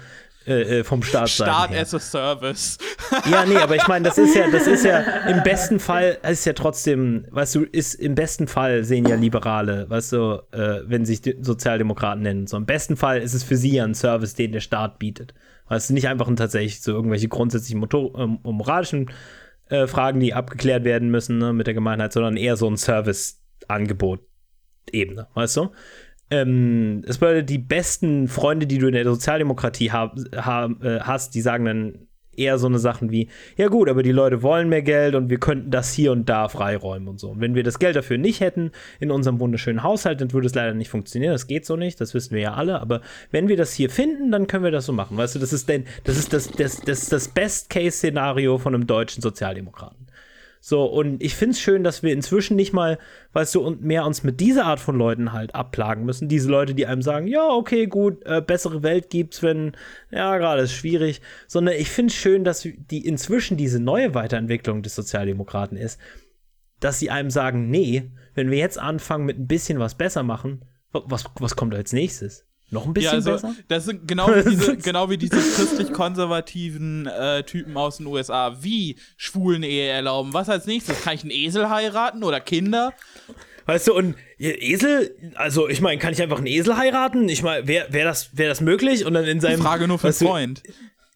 äh, äh vom Staat Staat her. as a Service. Ja, nee, aber ich meine, das ist ja, das ist ja im besten Fall, ist ja trotzdem, weißt du, ist im besten Fall sehen ja Liberale, weißt du, äh, wenn sich die Sozialdemokraten nennen. So im besten Fall ist es für sie ja ein Service, den der Staat bietet. Weißt du, nicht einfach ein tatsächlich so irgendwelche grundsätzlichen motor äh, moralischen Fragen, die abgeklärt werden müssen ne, mit der Gemeinheit, sondern eher so ein Service-Angebot-Ebene, weißt du? Ähm, es bedeutet, die besten Freunde, die du in der Sozialdemokratie hab, hab, äh, hast, die sagen dann eher so eine Sachen wie, ja gut, aber die Leute wollen mehr Geld und wir könnten das hier und da freiräumen und so. Und wenn wir das Geld dafür nicht hätten in unserem wunderschönen Haushalt, dann würde es leider nicht funktionieren. Das geht so nicht, das wissen wir ja alle. Aber wenn wir das hier finden, dann können wir das so machen. Weißt du, das ist denn, das ist das, das, das, das Best-Case-Szenario von einem deutschen Sozialdemokraten. So, und ich finde es schön, dass wir inzwischen nicht mal, weißt du, und mehr uns mit dieser Art von Leuten halt abplagen müssen. Diese Leute, die einem sagen, ja, okay, gut, äh, bessere Welt gibt's, wenn, ja, gerade ist schwierig. Sondern ich finde es schön, dass die inzwischen diese neue Weiterentwicklung des Sozialdemokraten ist, dass sie einem sagen, nee, wenn wir jetzt anfangen mit ein bisschen was besser machen, was, was kommt als nächstes? Noch ein bisschen ja, also, besser? Das sind genau wie diese, genau wie diese christlich-konservativen äh, Typen aus den USA. Wie schwulen Ehe erlauben? Was als nächstes? Kann ich einen Esel heiraten oder Kinder? Weißt du, und Esel, also ich meine, kann ich einfach einen Esel heiraten? Ich meine, wäre wär das, wär das möglich? Und dann in seinem. Frage nur für einen Freund.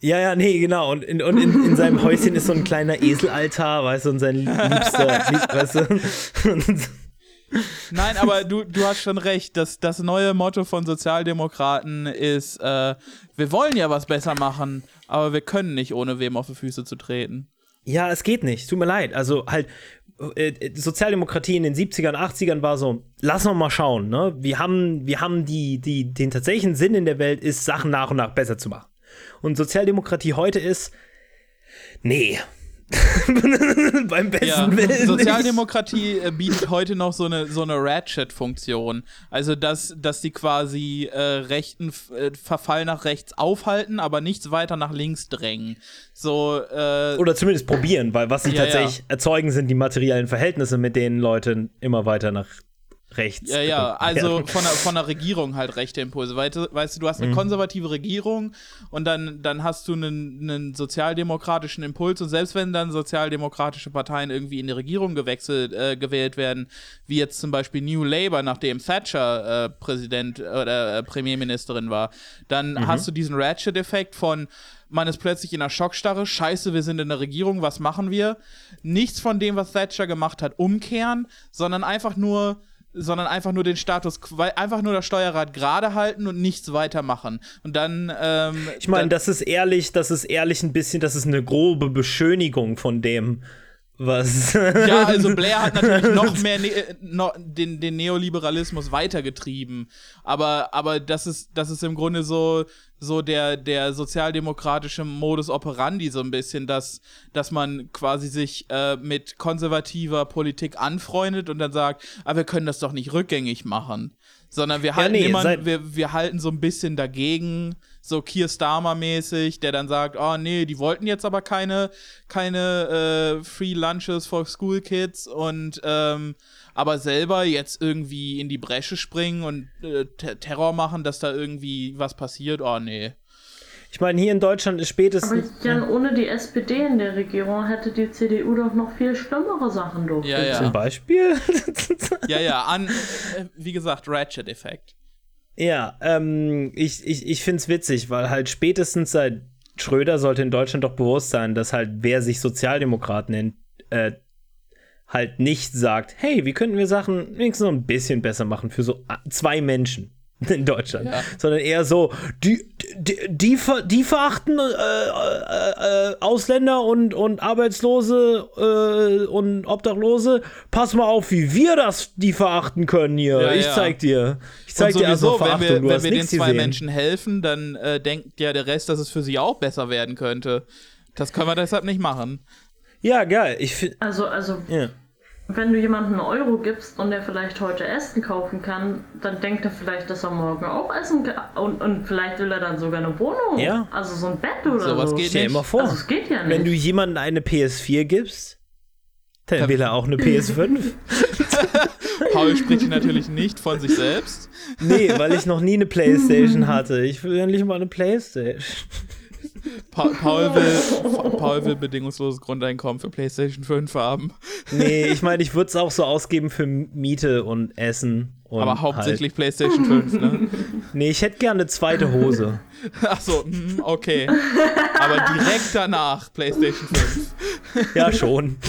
Ja, ja, nee, genau. Und, in, und in, in seinem Häuschen ist so ein kleiner Eselaltar, weißt du, und sein liebster, lieb, weißt du. Nein, aber du, du hast schon recht. Das, das neue Motto von Sozialdemokraten ist, äh, wir wollen ja was besser machen, aber wir können nicht, ohne wem auf die Füße zu treten. Ja, es geht nicht. Tut mir leid. Also halt, äh, Sozialdemokratie in den 70ern, 80ern war so, lass noch mal schauen, ne? Wir haben, wir haben die, die, den tatsächlichen Sinn in der Welt ist, Sachen nach und nach besser zu machen. Und Sozialdemokratie heute ist, nee, Beim besten ja. Willen. Sozialdemokratie äh, bietet heute noch so eine, so eine Ratchet-Funktion. Also, dass, dass die quasi äh, rechten äh, Verfall nach rechts aufhalten, aber nichts weiter nach links drängen. So, äh, Oder zumindest probieren, weil was sie ja, tatsächlich ja. erzeugen, sind die materiellen Verhältnisse, mit denen Leute immer weiter nach rechts. Ja, ja, also von der, von der Regierung halt rechte Impulse. Weißt du, du, du hast eine mhm. konservative Regierung und dann, dann hast du einen, einen sozialdemokratischen Impuls und selbst wenn dann sozialdemokratische Parteien irgendwie in die Regierung gewechselt, äh, gewählt werden, wie jetzt zum Beispiel New Labour, nachdem Thatcher äh, Präsident oder äh, Premierministerin war, dann mhm. hast du diesen Ratchet-Effekt von man ist plötzlich in einer Schockstarre, scheiße, wir sind in der Regierung, was machen wir? Nichts von dem, was Thatcher gemacht hat, umkehren, sondern einfach nur sondern einfach nur den Status, einfach nur das Steuerrad gerade halten und nichts weitermachen. Und dann. Ähm, ich meine, das ist ehrlich, das ist ehrlich ein bisschen, das ist eine grobe Beschönigung von dem, was. Ja, also Blair hat natürlich noch mehr ne no, den, den Neoliberalismus weitergetrieben. Aber, aber das ist, das ist im Grunde so, so der, der sozialdemokratische Modus operandi, so ein bisschen, dass, dass man quasi sich äh, mit konservativer Politik anfreundet und dann sagt, ah, wir können das doch nicht rückgängig machen. Sondern wir halten, ja, nee, jemanden, wir, wir halten so ein bisschen dagegen so Keir Starmer-mäßig, der dann sagt, oh nee, die wollten jetzt aber keine, keine äh, Free Lunches for School Kids und ähm, aber selber jetzt irgendwie in die Bresche springen und äh, Terror machen, dass da irgendwie was passiert, oh nee. Ich meine, hier in Deutschland ist spätestens. Aber Jan, ohne die SPD in der Regierung hätte die CDU doch noch viel schlimmere Sachen durchgeführt. Ja, ja. Zum Beispiel? ja, ja, an, äh, wie gesagt, Ratchet-Effekt. Ja, ähm, ich, ich, ich finde es witzig, weil halt spätestens seit Schröder sollte in Deutschland doch bewusst sein, dass halt wer sich Sozialdemokrat nennt, äh, halt nicht sagt, hey, wie könnten wir Sachen wenigstens noch ein bisschen besser machen für so zwei Menschen. in Deutschland, ja. sondern eher so, die, die, die, die verachten äh, äh, äh, Ausländer und, und Arbeitslose äh, und Obdachlose. Pass mal auf, wie wir das die verachten können hier. Ja, ich ja. zeig dir. Ich zeig dir also Verachtung. Wenn wir, wenn wir den zwei gesehen. Menschen helfen, dann äh, denkt ja der Rest, dass es für sie auch besser werden könnte. Das können wir deshalb nicht machen. Ja, geil. Ich also, also. Ja wenn du jemandem einen Euro gibst und der vielleicht heute Essen kaufen kann, dann denkt er vielleicht, dass er morgen auch essen kann. Und, und vielleicht will er dann sogar eine Wohnung. Ja. Also so ein Bett oder Sowas so. geht Stell dir nicht. mal vor, Also es geht ja nicht. wenn du jemandem eine PS4 gibst, dann will er auch eine PS5. Paul spricht hier natürlich nicht von sich selbst. Nee, weil ich noch nie eine Playstation hatte. Ich will endlich mal eine Playstation. Pa Paul, will, Paul will bedingungsloses Grundeinkommen für PlayStation 5 haben. Nee, ich meine, ich würde es auch so ausgeben für Miete und Essen. Und Aber hauptsächlich PlayStation 5, ne? Halt. Nee, ich hätte gerne eine zweite Hose. Achso, mm, okay. Aber direkt danach PlayStation 5. Ja, schon.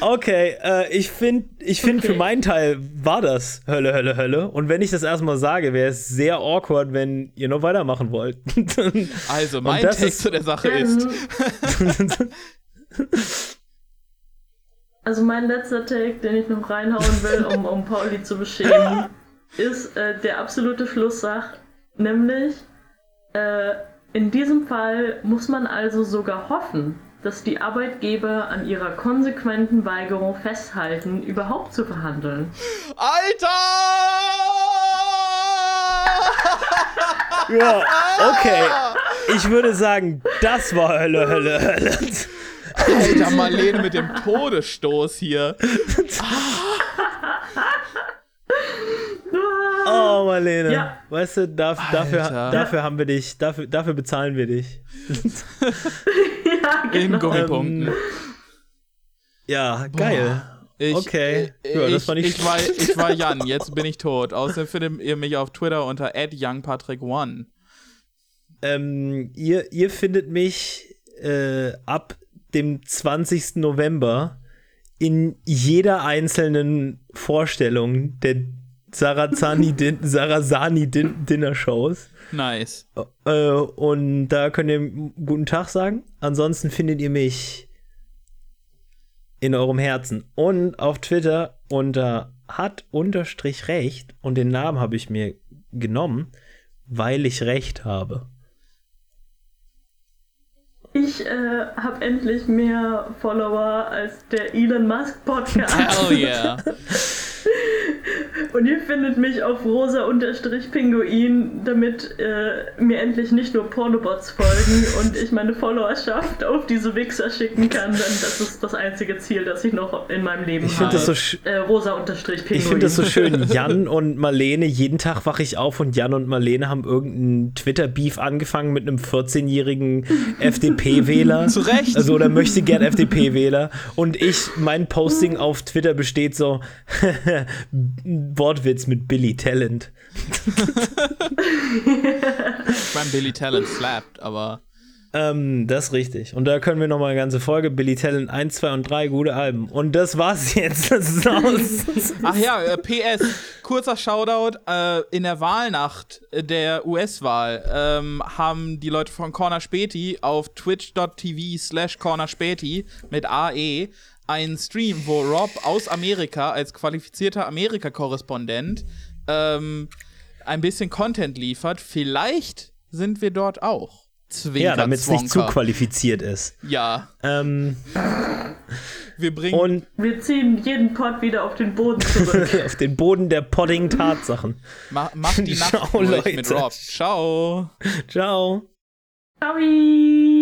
okay, äh, ich finde, ich find Okay. für meinen Teil war das Hölle, Hölle, Hölle. Und wenn ich das erstmal sage, wäre es sehr awkward, wenn ihr noch weitermachen wollt. Also, mein Take ist- zu der Sache Ähm, ist. Also mein letzter Take, den ich noch reinhauen will, um, um Pauli zu beschämen, ist äh, der absolute Schlusssach, nämlich äh, in diesem Fall muss man also sogar hoffen, dass die Arbeitgeber an ihrer konsequenten Weigerung festhalten, überhaupt zu verhandeln. Alter! ja, okay. Ich würde sagen, das war Hölle, Hölle, Hölle. Alter, Marlene mit dem Todesstoß hier. Oh, Marlene. Ja. Weißt du, darf, dafür, dafür haben wir dich, dafür, dafür bezahlen wir dich. ja, In genau. Gummipunkten. Ähm, ja, geil. Ich, Okay. Ich, Ja, das war nicht ich, war, ich war Jan, jetzt bin ich tot. Außerdem findet ihr mich auf Twitter unter youngpatrick1. Ähm, ihr, ihr findet mich äh, ab dem 20. November in jeder einzelnen Vorstellung der Sarazani Din Sarasani Din Dinner Shows. Nice. Äh, und da könnt ihr guten Tag sagen. Ansonsten findet ihr mich in eurem Herzen und auf Twitter unter hat unterstrich recht und den Namen habe ich mir genommen, weil ich recht habe. Ich äh, habe endlich mehr Follower als der Elon Musk Podcast. Hell yeah. Und ihr findet mich auf rosa-pinguin, damit äh, mir endlich nicht nur Pornobots folgen und ich meine Followerschaft auf diese Wichser schicken kann. Denn das ist das einzige Ziel, das ich noch in meinem Leben Ich habe. finde das so äh, rosa-pinguin. Ich finde das so schön. Jan und Marlene, jeden Tag wache ich auf und Jan und Marlene haben irgendeinen Twitter-Beef angefangen mit einem 14-jährigen FDP-Wähler. Zu Recht. Also, oder möchte gern FDP-Wähler. Und ich, mein Posting auf Twitter besteht so: Wortwitz mit Billy Talent. Ich mein Billy Talent slappt, aber. Ähm, das ist richtig. Und da können wir noch mal eine ganze Folge. Billy Talent 1, 2 und 3, gute Alben. Und das war's jetzt. Das ist aus. Ach ja, äh, PS, kurzer Shoutout. Äh, in der Wahlnacht der US-Wahl ähm, haben die Leute von Corner Späti auf twitch.tv slash Corner Späti mit AE einen Stream, wo Rob aus Amerika als qualifizierter Amerika-Korrespondent ähm, ein bisschen Content liefert. Vielleicht sind wir dort auch. Zwinker, ja, damit es nicht zu qualifiziert ist. Ja, Ähm, wir bringen und Wir ziehen jeden Pod wieder auf den Boden zurück. auf den Boden der poddigen Tatsachen. Ma mach die Nacht Ciao, Leute. mit Rob. Ciao. Ciao. Ciao.